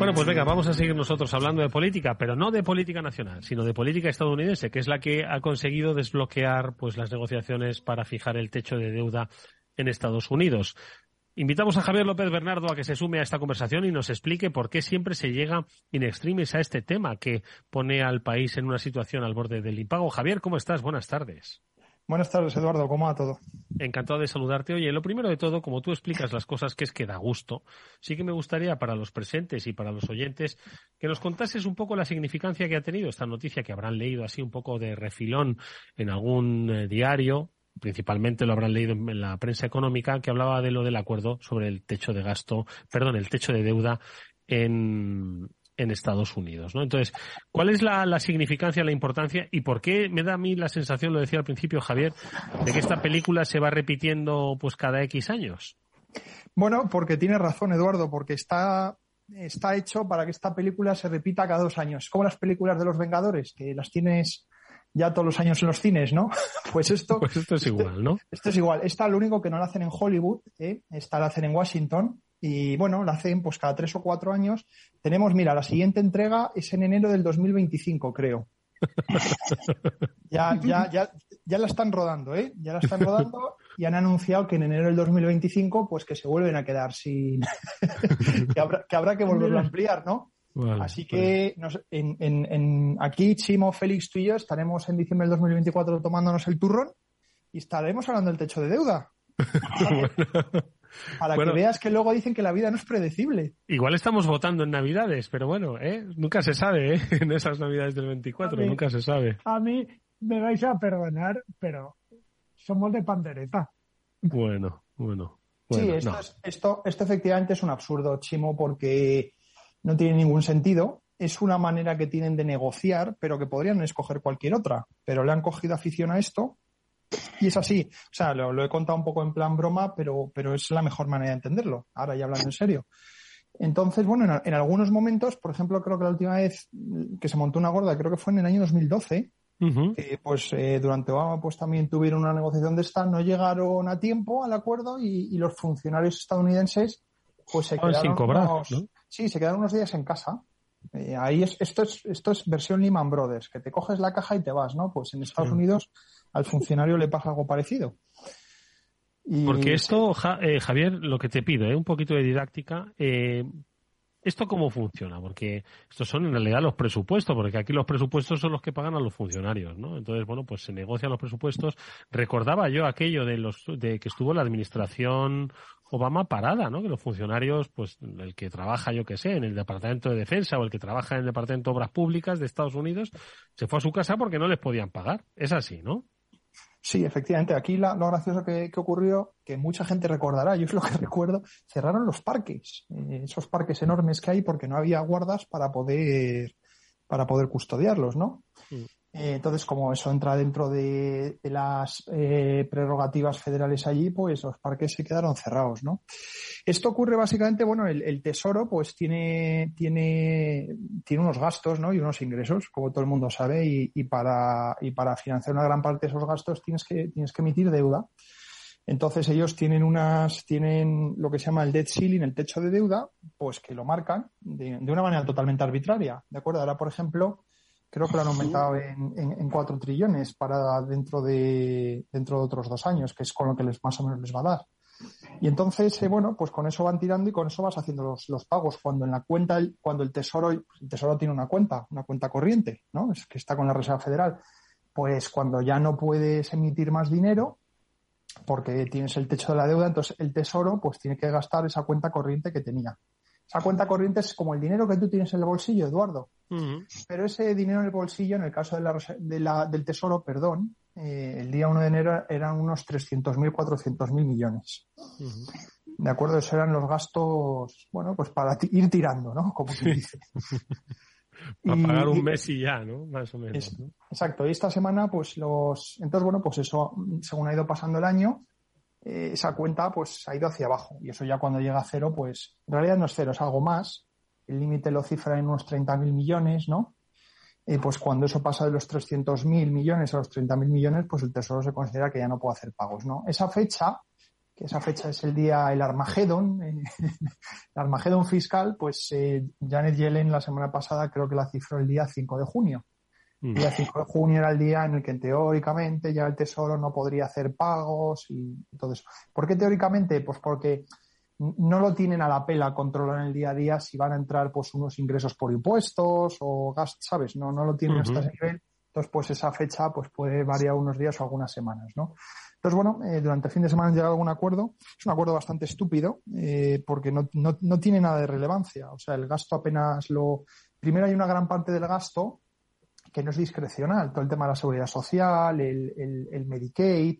Bueno, pues venga, vamos a seguir nosotros hablando de política, pero no de política nacional, sino de política estadounidense, que es la que ha conseguido desbloquear pues las negociaciones para fijar el techo de deuda en Estados Unidos. Invitamos a Javier López Bernardo a que se sume a esta conversación y nos explique por qué siempre se llega in extremis a este tema que pone al país en una situación al borde del impago. Javier, ¿cómo estás? Buenas tardes. Buenas tardes, Eduardo. ¿Cómo va todo? Encantado de saludarte. Oye, lo primero de todo, como tú explicas las cosas que es que da gusto, sí que me gustaría para los presentes y para los oyentes que nos contases un poco la significancia que ha tenido esta noticia que habrán leído así un poco de refilón en algún eh, diario, principalmente lo habrán leído en la prensa económica, que hablaba de lo del acuerdo sobre el techo de gasto, perdón, el techo de deuda en, en Estados Unidos. ¿no? Entonces, ¿cuál es la, significancia, la importancia y por qué me da a mí la sensación, lo decía al principio Javier, de que esta película se va repitiendo pues cada X años? Bueno, porque tiene razón Eduardo, porque está, está hecho para que esta película se repita cada dos años. Como las películas de los Vengadores, que las tienes ya todos los años en los cines, ¿no? [LAUGHS] Pues esto, pues esto es igual, ¿no? Esto es igual. Esta lo único que no la hacen en Hollywood, ¿eh? esta la hacen en Washington y bueno, la hacen pues cada tres o cuatro años. Tenemos, mira, la siguiente entrega es en enero del 2025, creo. [LAUGHS] ya, ya, ya, ya la están rodando, ¿eh? Ya la están rodando y han anunciado que en enero del 2025, pues que se vuelven a quedar sin. [LAUGHS] que, habrá, que habrá que volverlo a ampliar, ¿no? Así que en, en, en, aquí, Chimo, Félix, tú y yo estaremos en diciembre del 2024 tomándonos el turrón y estaremos hablando del techo de deuda. [LAUGHS] Para que veas que luego dicen que la vida no es predecible. Igual estamos votando en Navidades, pero bueno, ¿eh? nunca se sabe, ¿eh? [LAUGHS] en esas Navidades del 24, nunca se sabe. A mí me vais a perdonar, pero somos de pandereta. Bueno, bueno. sí, esto, esto, esto efectivamente es un absurdo, Chimo, porque no tiene ningún sentido. Es una manera que tienen de negociar, pero que podrían escoger cualquier otra. Pero le han cogido afición a esto y es así. O sea, lo, he contado un poco en plan broma, pero, pero es la mejor manera de entenderlo. Ahora ya hablando en serio. Entonces, bueno, en, algunos momentos, por ejemplo, creo que la última vez que se montó una gorda, creo que fue en el año 2012, que pues eh, durante Obama pues también tuvieron una negociación de esta, no llegaron a tiempo al acuerdo y, los funcionarios estadounidenses pues se quedaron sin cobrar, sí, se quedaron unos días en casa. Eh, ahí es, esto es, esto es versión Lehman Brothers, que te coges la caja y te vas, ¿no? Pues en Estados Unidos al funcionario le pasa algo parecido. Porque esto, eh, Javier, lo que te pido, ¿eh? un poquito de didáctica. Eh, ¿Esto cómo funciona? Porque estos son en realidad los presupuestos, porque aquí los presupuestos son los que pagan a los funcionarios, ¿no? Entonces, bueno, pues se negocian los presupuestos. Recordaba yo aquello de los de que estuvo la administración Obama parada, ¿no? Que los funcionarios, pues el que trabaja, yo que sé, en el Departamento de Defensa o el que trabaja en el Departamento de Obras Públicas de Estados Unidos, se fue a su casa porque no les podían pagar. Es así, ¿no? Sí, efectivamente. Aquí lo gracioso que, ocurrió, que mucha gente recordará, yo es lo que [LAUGHS] recuerdo, cerraron los parques, eh, esos parques enormes que hay porque no había guardas para poder, para poder custodiarlos, ¿no? Mm. Eh, entonces, como eso entra dentro de, las eh, prerrogativas federales allí, pues los parques se quedaron cerrados, ¿no? Esto ocurre básicamente, bueno, el, Tesoro pues tiene, tiene, tiene unos gastos, ¿no? Y unos ingresos, como todo el mundo sabe, y, para, y para financiar una gran parte de esos gastos tienes que, tienes que emitir deuda. Entonces ellos tienen unas, tienen lo que se llama el debt ceiling, el techo de deuda, pues que lo marcan de, de una manera totalmente arbitraria, ¿de acuerdo? Ahora, por ejemplo, creo que lo han aumentado en, en, 4 trillones para dentro de, dentro de otros dos años, que es con lo que les más o menos les va a dar. Y entonces, eh, bueno, pues con eso van tirando y con eso vas haciendo los, los pagos. Cuando en la cuenta, cuando el tesoro, el tesoro tiene una cuenta, una cuenta corriente, ¿no? Es que está con la Reserva Federal. Pues cuando ya no puedes emitir más dinero, porque tienes el techo de la deuda, entonces el tesoro pues tiene que gastar esa cuenta corriente que tenía. Esa cuenta corriente es como el dinero que tú tienes en el bolsillo, Eduardo. Pero ese dinero en el bolsillo, en el caso de la, del Tesoro, perdón, eh, el día 1 de enero eran unos 300.000, 400.000 millones. ¿De acuerdo? Esos eran los gastos, bueno, pues para ir tirando, ¿no? Como se dice. [LAUGHS] para pagar un mes y ya, ¿no? Más o menos. Exacto. Y esta semana, pues los. Entonces, bueno, pues eso, según ha ido pasando el año, eh, esa cuenta pues ha ido hacia abajo. Y eso ya cuando llega a cero, pues en realidad no es cero, es algo más. El límite lo cifra en unos 30.000 millones, ¿no? Eh, pues cuando eso pasa de los 300.000 millones a los 30.000 millones, pues el Tesoro se considera que ya no puede hacer pagos, ¿no? Esa fecha, que esa fecha es el día, el Armagedón, eh, [LAUGHS] el Armagedón fiscal, pues Janet Yellen la semana pasada creo que la cifró el día 5 de junio. El día 5 de junio era el día en el que teóricamente ya el Tesoro no podría hacer pagos y todo eso. ¿Por qué teóricamente? Pues porque no lo tienen a la pela controlar en el día a día si van a entrar pues unos ingresos por impuestos o gastos, ¿sabes? No, no lo tienen hasta ese nivel. Entonces, pues esa fecha pues puede variar unos días o algunas semanas, ¿no? Entonces, bueno, eh, durante el fin de semana han llegado a algún acuerdo. Es un acuerdo bastante estúpido eh, porque no, no, no tiene nada de relevancia. O sea, el gasto apenas lo... Primero hay una gran parte del gasto que no es discrecional, todo el tema de la seguridad social, el, el, Medicaid,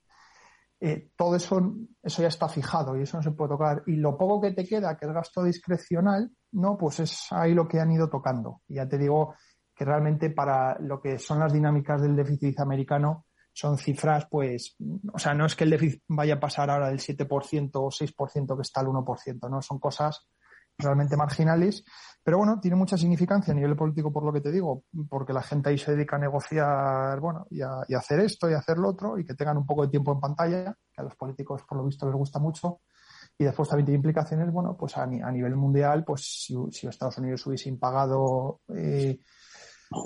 eh, todo eso, eso ya está fijado y eso no se puede tocar. Y lo poco que te queda, que es gasto discrecional, no, pues es ahí lo que han ido tocando. Y ya te digo que realmente para lo que son las dinámicas del déficit americano son cifras, pues, o sea, no es que el déficit vaya a pasar ahora del 7% o 6% que está al 1%, ¿no? Son cosas realmente marginales pero bueno, tiene mucha significancia a nivel político por lo que te digo, porque la gente ahí se dedica a negociar, bueno, y a, hacer esto y a hacer lo otro, y que tengan un poco de tiempo en pantalla, que a los políticos por lo visto les gusta mucho. Y después también tiene implicaciones, bueno, pues a, nivel mundial, pues si, si, Estados Unidos hubiese impagado eh,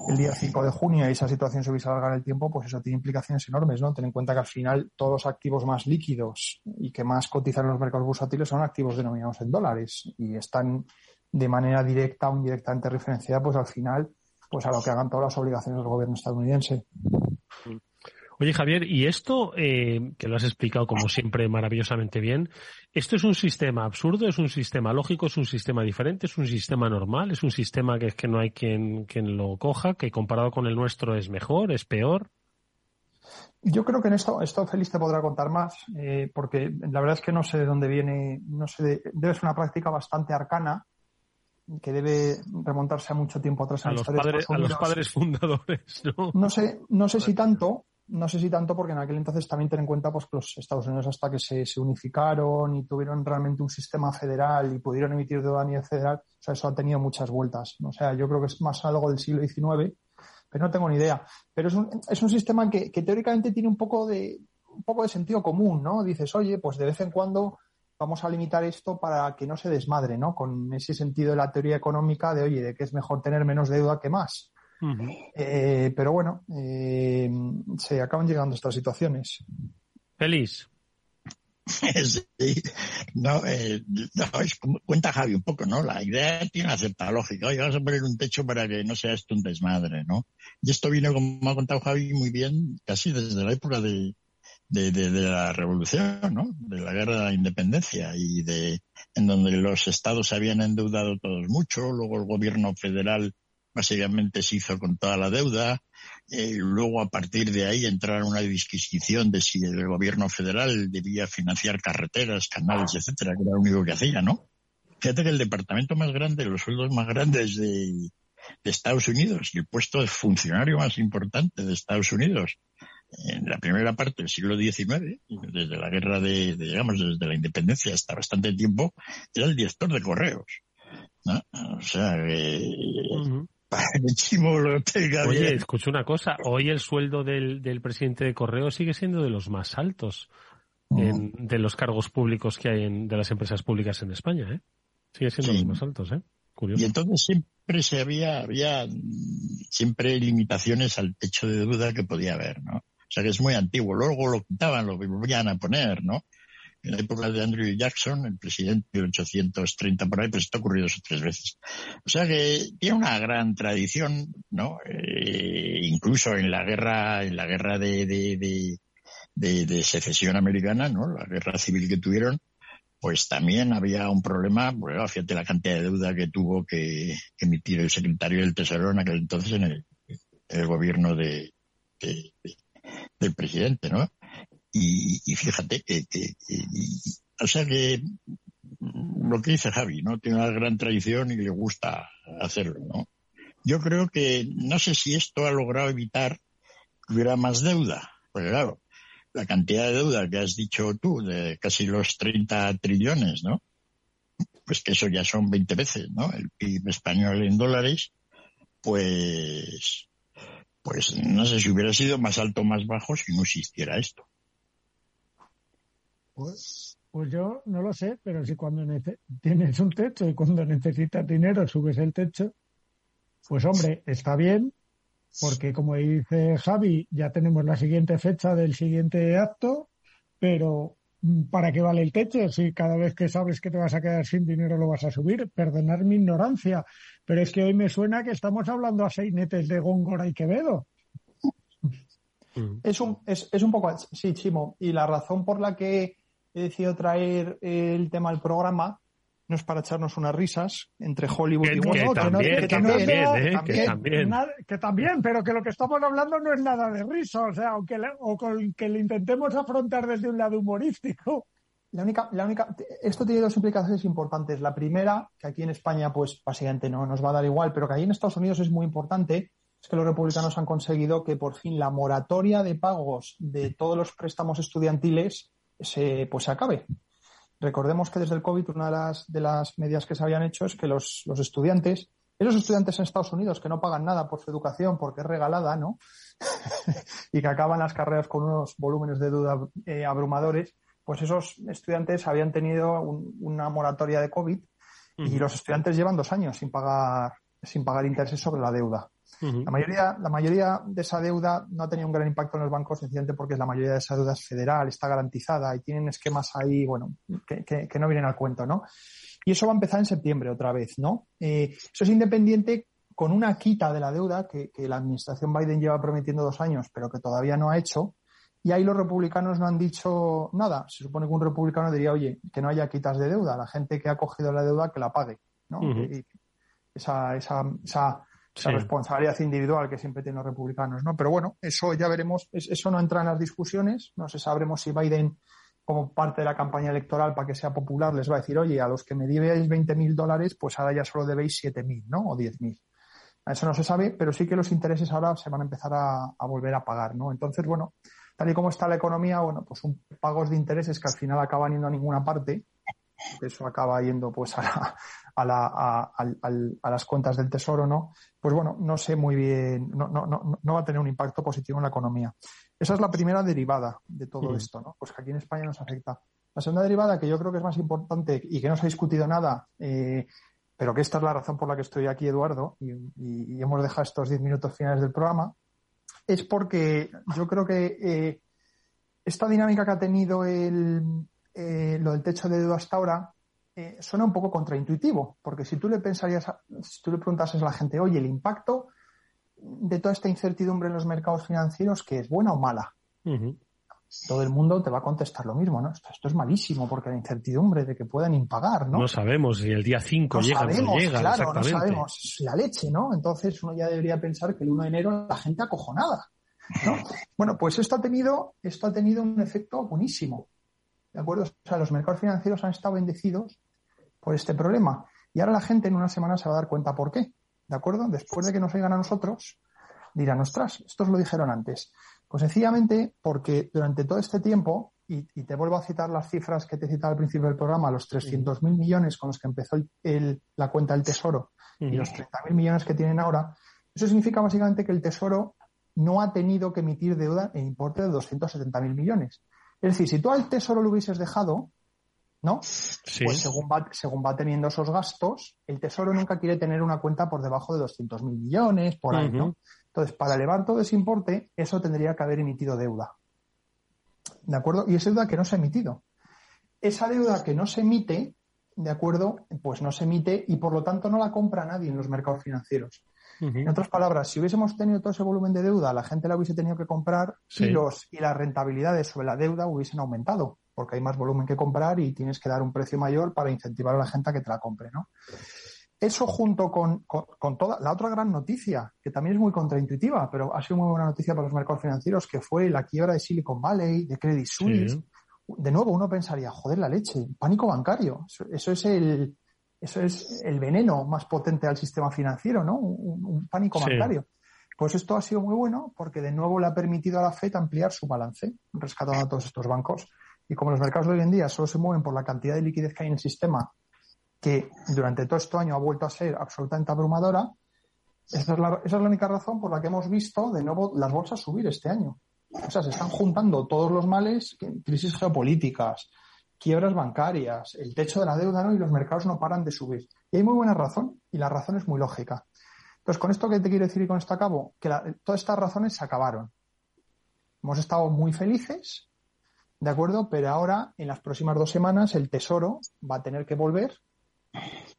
el día 5 de junio y esa situación se hubiese alargado en el tiempo, pues eso tiene implicaciones enormes, ¿no? Ten en cuenta que al final todos los activos más líquidos y que más cotizan en los mercados bursátiles son activos denominados en dólares y están de manera directa o indirectamente referenciada, pues al final, pues a lo que hagan todas las obligaciones del gobierno estadounidense. Oye, Javier, y esto, eh, que lo has explicado como siempre maravillosamente bien, ¿esto es un sistema absurdo, es un sistema lógico, es un sistema diferente, es un sistema normal, es un sistema que es que no hay quien, quien lo coja, que comparado con el nuestro es mejor, es peor? Yo creo que en esto, esto Félix te podrá contar más, eh, porque la verdad es que no sé de dónde viene, no sé, debe ser una práctica bastante arcana, que debe remontarse a mucho tiempo atrás en a, los padres, a los padres fundadores, ¿no? No sé, no sé si tanto, no sé si tanto porque en aquel entonces también ten en cuenta pues que los Estados Unidos hasta que se, se unificaron y tuvieron realmente un sistema federal y pudieron emitir deuda a nivel federal, o sea, eso ha tenido muchas vueltas. O sea, yo creo que es más algo del siglo XIX, pero no tengo ni idea. Pero es un, es un sistema que, que teóricamente tiene un poco de, un poco de sentido común, ¿no? Dices, oye, pues de vez en cuando vamos a limitar esto para que no se desmadre, ¿no? Con ese sentido de la teoría económica de, oye, de que es mejor tener menos deuda que más. Eh, pero bueno, eh, se acaban llegando estas situaciones. Feliz. [LAUGHS] sí. no, eh, no, es como cuenta Javi un poco, ¿no? La idea tiene una cierta lógica. Oye, vamos a poner un techo para que no sea esto un desmadre, ¿no? Y esto vino, como ha contado Javi muy bien, casi desde la época de, de, de, de, la revolución, ¿no? De la guerra de la independencia y de en donde los estados se habían endeudado todos mucho, luego el gobierno federal básicamente se hizo con toda la deuda, eh, luego a partir de ahí entraron una disquisición de si el gobierno federal debía financiar carreteras, canales, etcétera, que era lo único que hacía, ¿no? Fíjate que el departamento más grande, los sueldos más grandes de, de Estados Unidos y el puesto de funcionario más importante de Estados Unidos en la primera parte del siglo XIX, desde la guerra de, de, digamos, desde la independencia hasta bastante tiempo, era el director de correos. O sea, eh. [LAUGHS] Oye, escucho una cosa. Hoy el sueldo del, del, presidente de correos sigue siendo de los más altos uh -huh. en, de los cargos públicos que hay en, de las empresas públicas en España, ¿eh? Sigue siendo sí. los más altos, ¿eh? Curioso. Y entonces siempre se había, había siempre limitaciones al techo de deuda que podía haber, ¿no? O sea que es muy antiguo. Luego lo quitaban, lo volvían a poner, ¿no? En la época de Andrew Jackson, el presidente de 1830 por ahí, pues esto ha ocurrido dos o tres veces. O sea que tiene una gran tradición, ¿no? Eh, incluso en la guerra, en la guerra de, de, de, de, de secesión americana, ¿no? La guerra civil que tuvieron, pues también había un problema, bueno, fíjate la cantidad de deuda que tuvo que, que emitir el secretario del Tesoro en aquel entonces en el, gobierno de, del presidente, ¿no? Y, y fíjate que, que, que y, o sea que lo que dice Javi, ¿no? Tiene una gran tradición y le gusta hacerlo, ¿no? Yo creo que no sé si esto ha logrado evitar que hubiera más deuda, porque claro, la cantidad de deuda que has dicho tú, de casi los 30 trillones, ¿no? Pues que eso ya son 20 veces, ¿no? El PIB español en dólares, pues pues no sé si hubiera sido más alto o más bajo si no existiera esto. Pues, pues yo no lo sé, pero si cuando tienes un techo y cuando necesitas dinero subes el techo, pues hombre, está bien, porque como dice Javi, ya tenemos la siguiente fecha del siguiente acto, pero ¿para qué vale el techo? Si cada vez que sabes que te vas a quedar sin dinero lo vas a subir. Perdonar mi ignorancia, pero es que hoy me suena que estamos hablando a seis netes de Góngora y Quevedo. Es un, es, es un poco, sí, Chimo, y la razón por la que he decidido traer el tema al programa no es para echarnos unas risas entre Hollywood que, y Street. Que, también, ¿eh? que, también. que también, pero que lo que estamos hablando no es nada de risa, o sea, aunque le, o con que lo intentemos afrontar desde un lado humorístico. La única, la única, esto tiene dos implicaciones importantes. La primera, que aquí en España, pues básicamente no nos va a dar igual, pero que ahí en Estados Unidos es muy importante, es que los republicanos han conseguido que por fin la moratoria de pagos de todos los préstamos estudiantiles se, pues se acabe. Recordemos que desde el COVID una de las, de las medidas que se habían hecho es que los, los estudiantes, esos estudiantes en Estados Unidos que no pagan nada por su educación porque es regalada, ¿no? [LAUGHS] y que acaban las carreras con unos volúmenes de duda eh, abrumadores, pues esos estudiantes habían tenido un, una moratoria de COVID uh -huh. y los estudiantes llevan dos años sin pagar, sin pagar intereses sobre la deuda. Uh -huh. La mayoría, la mayoría de esa deuda no ha tenido un gran impacto en los bancos, sencillamente porque la mayoría de esa deuda es federal, está garantizada y tienen esquemas ahí, bueno, que, que, que no vienen al cuento, ¿no? Y eso va a empezar en septiembre otra vez, ¿no? Eh, eso es independiente con una quita de la deuda que, que, la administración Biden lleva prometiendo dos años, pero que todavía no ha hecho. Y ahí los republicanos no han dicho nada. Se supone que un republicano diría, oye, que no haya quitas de deuda, la gente que ha cogido la deuda que la pague, ¿no? Uh -huh. y esa, esa, esa esa sí. responsabilidad individual que siempre tienen los republicanos, ¿no? Pero bueno, eso ya veremos, eso no entra en las discusiones, no sé, sabremos si Biden, como parte de la campaña electoral para que sea popular, les va a decir, oye, a los que me debéis 20 mil dólares, pues ahora ya solo debéis 7 mil, ¿no? O 10 mil. Eso no se sabe, pero sí que los intereses ahora se van a empezar a, a, volver a pagar, ¿no? Entonces, bueno, tal y como está la economía, bueno, pues un pagos de intereses que al final acaban yendo a ninguna parte, eso acaba yendo pues a, la, a, la, a, a, a, las cuentas del tesoro, ¿no? Pues bueno, no sé muy bien, no, no, no, no va a tener un impacto positivo en la economía. Esa es la primera derivada de todo mm. esto, ¿no? Pues que aquí en España nos afecta. La segunda derivada, que yo creo que es más importante y que no se ha discutido nada, eh, pero que esta es la razón por la que estoy aquí, Eduardo, y, y, y hemos dejado estos diez minutos finales del programa, es porque yo creo que eh, esta dinámica que ha tenido el, eh, lo del techo de deuda hasta ahora eh, suena un poco contraintuitivo, porque si tú le pensarías, si tú le preguntases a la gente, oye, el impacto de toda esta incertidumbre en los mercados financieros, ¿que es buena o mala? todo el mundo te va a contestar lo mismo, ¿no? Esto, es malísimo porque la incertidumbre de que puedan impagar, ¿no? No sabemos si el día 5 llega o no llega. Claro, no sabemos la leche, ¿no? Entonces uno ya debería pensar que el 1 de enero la gente acojonada, ¿no? [LAUGHS] Bueno, pues esto ha tenido, esto ha tenido un efecto buenísimo, ¿de acuerdo? O sea, los mercados financieros han estado bendecidos por este problema y ahora la gente en una semana se va a dar cuenta por qué, ¿de acuerdo? Después de que nos oigan a nosotros, dirán, ostras, estos lo dijeron antes. Pues sencillamente porque durante todo este tiempo, y, te vuelvo a citar las cifras que te he citado al principio del programa, los 300.000 millones con los que empezó la cuenta del Tesoro y los 30.000 millones que tienen ahora, eso significa básicamente que el Tesoro no ha tenido que emitir deuda en importe de 270.000 millones. Es decir, si tú al Tesoro lo hubieses dejado, ¿no? Pues según va, según va teniendo esos gastos, el Tesoro nunca quiere tener una cuenta por debajo de 200.000 millones, por ahí, ¿no? Entonces, para elevar todo ese importe, eso tendría que haber emitido deuda. ¿De acuerdo? Y es deuda que no se ha emitido. Esa deuda que no se emite, ¿de acuerdo? Pues no se emite y por lo tanto no la compra nadie en los mercados financieros. En otras palabras, si hubiésemos tenido todo ese volumen de deuda, la gente la hubiese tenido que comprar y, los, y las rentabilidades sobre la deuda hubiesen aumentado, porque hay más volumen que comprar y tienes que dar un precio mayor para incentivar a la gente a que te la compre, ¿no? Eso junto con, toda la otra gran noticia, que también es muy contraintuitiva, pero ha sido muy buena noticia para los mercados financieros, que fue la quiebra de Silicon Valley, de Credit Suisse. De nuevo, uno pensaría, joder, la leche, pánico bancario. Eso, es el, eso es el veneno más potente al sistema financiero, ¿no? Un, pánico bancario. Pues esto ha sido muy bueno porque de nuevo le ha permitido a la FED ampliar su balance, rescatando a todos estos bancos. Y como los mercados de hoy en día solo se mueven por la cantidad de liquidez que hay en el sistema que durante todo este año ha vuelto a ser absolutamente abrumadora, esa es, la, esa es la única razón por la que hemos visto de nuevo las bolsas subir este año. O sea, se están juntando todos los males, crisis geopolíticas, quiebras bancarias, el techo de la deuda, ¿no? Y los mercados no paran de subir. Y hay muy buena razón, y la razón es muy lógica. Entonces, con esto que te quiero decir y con esto acabo, que todas estas razones se acabaron. Hemos estado muy felices, ¿de acuerdo? Pero ahora, en las próximas dos semanas, el Tesoro va a tener que volver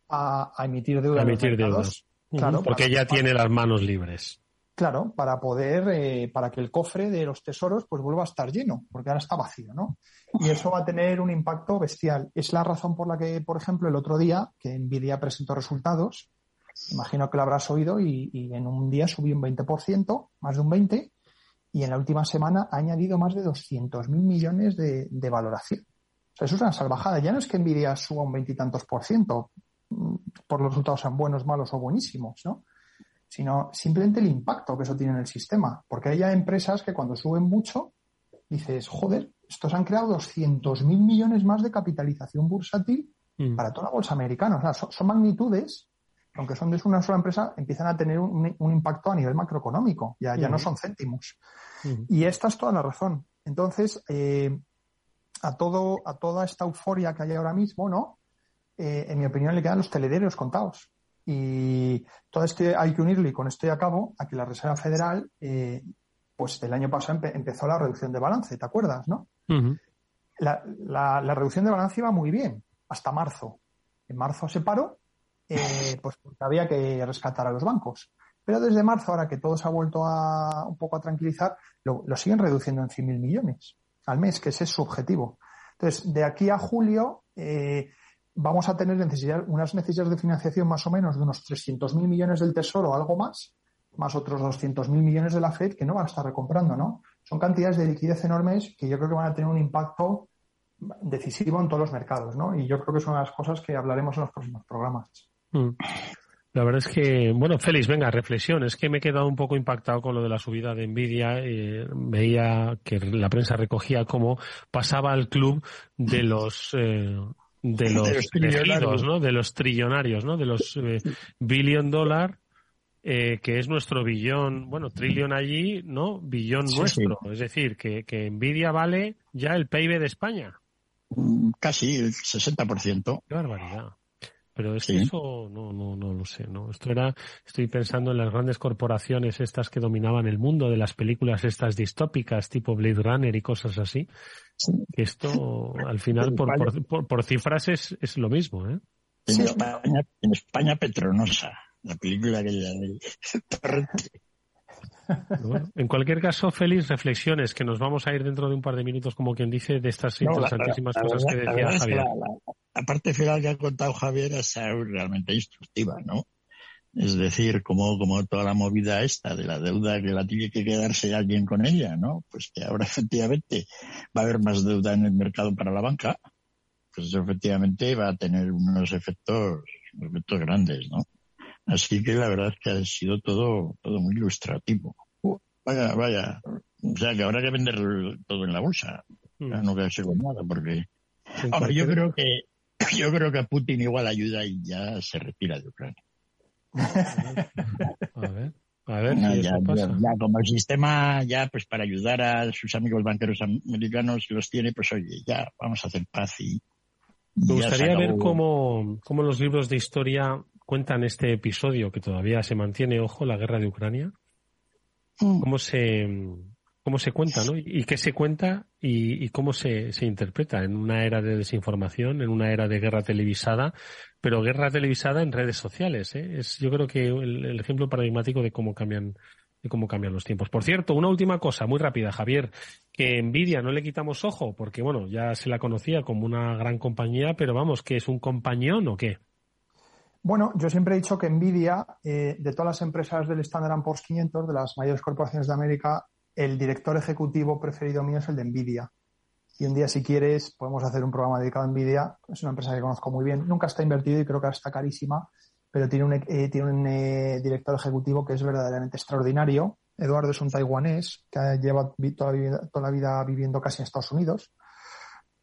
a, emitir deuda. emitir deudas. Claro, porque ya tiene las manos libres. Claro, para poder, eh, para que el cofre de los tesoros pues vuelva a estar lleno, porque ahora está vacío, ¿no? Y eso va a tener un impacto bestial. Es la razón por la que, por ejemplo, el otro día que Nvidia presentó resultados, imagino que lo habrás oído, y, en un día subió un 20%, más de un 20%, y en la última semana ha añadido más de 200.000 millones de, de valoración eso es una salvajada. Ya no es que Nvidia suba un veintitantos por ciento mm, por los resultados sean buenos, malos o buenísimos, ¿no? Sino simplemente el impacto que eso tiene en el sistema. Porque hay ya empresas que cuando suben mucho, dices, joder, estos han creado 200.000 millones más de capitalización bursátil mm. para toda la bolsa americana. O sea, son, magnitudes, aunque son de una sola empresa, empiezan a tener un, impacto a nivel macroeconómico. Ya, ya no son céntimos. Y esta es toda la razón. Entonces, eh, a todo, a toda esta euforia que hay ahora mismo, ¿no? Eh, en mi opinión le quedan los telederos contados. Y todo este hay que unirle, y con esto y a cabo, a que la Reserva Federal, eh, pues el año pasado empezó la reducción de balance, ¿te acuerdas, no? la, la, reducción de balance iba muy bien, hasta marzo. En marzo se paró, eh, [LAUGHS] pues porque había que rescatar a los bancos. Pero desde marzo, ahora que todo se ha vuelto a un poco a tranquilizar, lo, lo siguen reduciendo en 100.000 millones al mes, que ese es su objetivo. Entonces, de aquí a julio eh, vamos a tener necesidad, unas necesidades de financiación más o menos de unos 300.000 millones del Tesoro o algo más, más otros 200.000 millones de la Fed que no van a estar recomprando, ¿no? Son cantidades de liquidez enormes que yo creo que van a tener un impacto decisivo en todos los mercados, ¿no? Y yo creo que son las cosas que hablaremos en los próximos programas. Mm. La verdad es que, bueno, Félix, venga, reflexión. Es que me he quedado un poco impactado con lo de la subida de Nvidia. Eh, veía que la prensa recogía cómo pasaba al club de los eh, de [LAUGHS] los elegidos, ¿no? De los trillonarios, ¿no? De los eh, billion dollar, que es nuestro billón, bueno, trillón allí, ¿no? Billón nuestro. Es decir, que, que Nvidia vale ya el PIB de España. Mm, casi el 60%. Qué barbaridad. Pero es que eso no, no, no lo sé, ¿no? Esto era, estoy pensando en las grandes corporaciones estas que dominaban el mundo, de las películas estas distópicas, tipo Blade Runner y cosas así. esto, al final, por, por, cifras es, es, lo mismo, ¿eh? En, España, en España Petronosa, la película que en cualquier caso, Félix, reflexiones que nos vamos a ir dentro de un par de minutos, como quien dice, de estas interesantísimas cosas que decía Javier. La, parte final que ha contado Javier es realmente instructiva, ¿no? Es decir, como, como toda la movida esta de la deuda que la tiene que quedarse alguien con ella, ¿no? Pues que ahora [LAUGHS] efectivamente va a haber más deuda en el mercado para la banca, pues eso efectivamente va a tener unos efectos, unos efectos grandes, ¿no? Así que la verdad es que ha sido todo, todo muy ilustrativo. vaya, vaya. O sea que habrá que vender todo en la bolsa. Mm. No quedarse con nada, porque. Ahora, [CLEARS THROAT] yo creo que yo creo que Putin igual ayuda y ya se retira de Ucrania. [LAUGHS] A ver. A ver, ya, como el sistema ya pues para ayudar a sus amigos banqueros americanos los tiene, pues oye, ya vamos a hacer paz y, me gustaría ver cómo, cómo los libros de historia cuentan este episodio que todavía se mantiene, ojo, la guerra de Ucrania. Mm. Cómo se, cómo se cuenta, ¿no? Y qué se cuenta y, cómo se, se, interpreta en una era de desinformación, en una era de guerra televisada, pero guerra televisada en redes sociales. ¿eh? Es, yo creo que el, ejemplo paradigmático de cómo cambian de cómo cambian los tiempos. Por cierto, una última cosa, muy rápida, Javier, que Nvidia no le quitamos ojo, porque bueno, ya se la conocía como una gran compañía, pero vamos, que es un compañón o qué? Bueno, yo siempre he dicho que Nvidia, eh, de todas las empresas del Standard Poor's 500, de las mayores corporaciones de América, el director ejecutivo preferido mío es el de Nvidia. Y un día, si quieres, podemos hacer un programa dedicado a Nvidia. Es una empresa que conozco muy bien. Nunca está invertido y creo que ahora está carísima, pero tiene un, eh, tiene un eh, director ejecutivo que es verdaderamente extraordinario. Eduardo es un taiwanés que lleva toda la vida, toda la vida viviendo casi en Estados Unidos.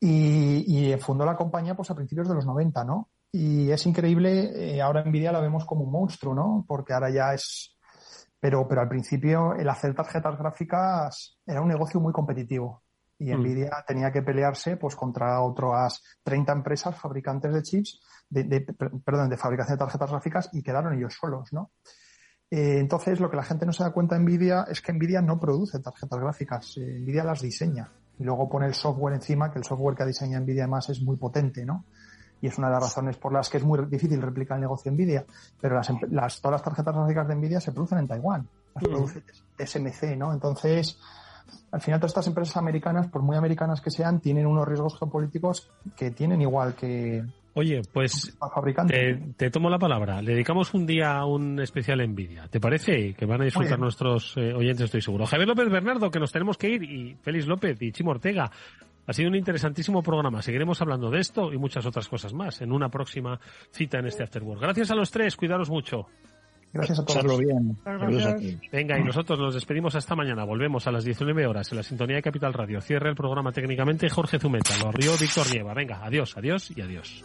Y, y, fundó la compañía pues a principios de los 90, ¿no? Y es increíble, eh, ahora Nvidia la vemos como un monstruo, ¿no? Porque ahora ya es... Pero, pero al principio el hacer tarjetas gráficas era un negocio muy competitivo. Y mm. Nvidia tenía que pelearse pues contra otras 30 empresas fabricantes de chips, de, perdón, de fabricación de tarjetas gráficas y quedaron ellos solos, ¿no? Eh, entonces, lo que la gente no se da cuenta de Nvidia es que Nvidia no produce tarjetas gráficas, eh, Nvidia las diseña y luego pone el software encima, que el software que diseña Nvidia además es muy potente, ¿no? Y es una de las razones por las que es muy difícil replicar el negocio Nvidia. Pero las, las todas las tarjetas gráficas de Nvidia se producen en Taiwán, las mm. produce SMC, ¿no? Entonces, al final todas estas empresas americanas, por muy americanas que sean, tienen unos riesgos geopolíticos que tienen igual que, Oye, pues te, te, tomo la palabra. Le dedicamos un día a un especial Nvidia. ¿Te parece? Que van a disfrutar nuestros eh, oyentes, estoy seguro. Javier López Bernardo, que nos tenemos que ir, y Félix López y Chimo Ortega. Ha sido un interesantísimo programa. Seguiremos hablando de esto y muchas otras cosas más en una próxima cita en este Afterworld. Gracias a los tres, cuidaros mucho. Gracias a todos. Bien. Venga, y nosotros nos despedimos hasta mañana. Volvemos a las 19 horas en la sintonía de Capital Radio. Cierre el programa técnicamente Jorge Zumeta. Lo abrió Víctor Nieva. Venga, adiós, adiós y adiós.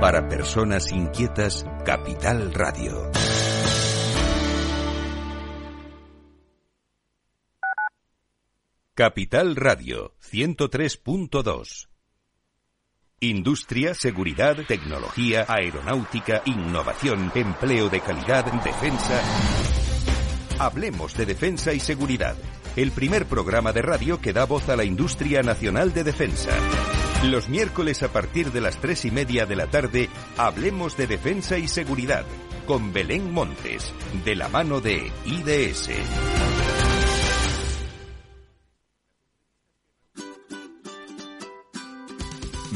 Para personas inquietas, Capital Radio. Capital Radio 103.2. Industria, seguridad, tecnología, aeronáutica, innovación, empleo de calidad, defensa. Hablemos de defensa y seguridad. El primer programa de radio que da voz a la industria nacional de defensa. Los miércoles a partir de las tres y media de la tarde, hablemos de defensa y seguridad con Belén Montes, de la mano de IDS.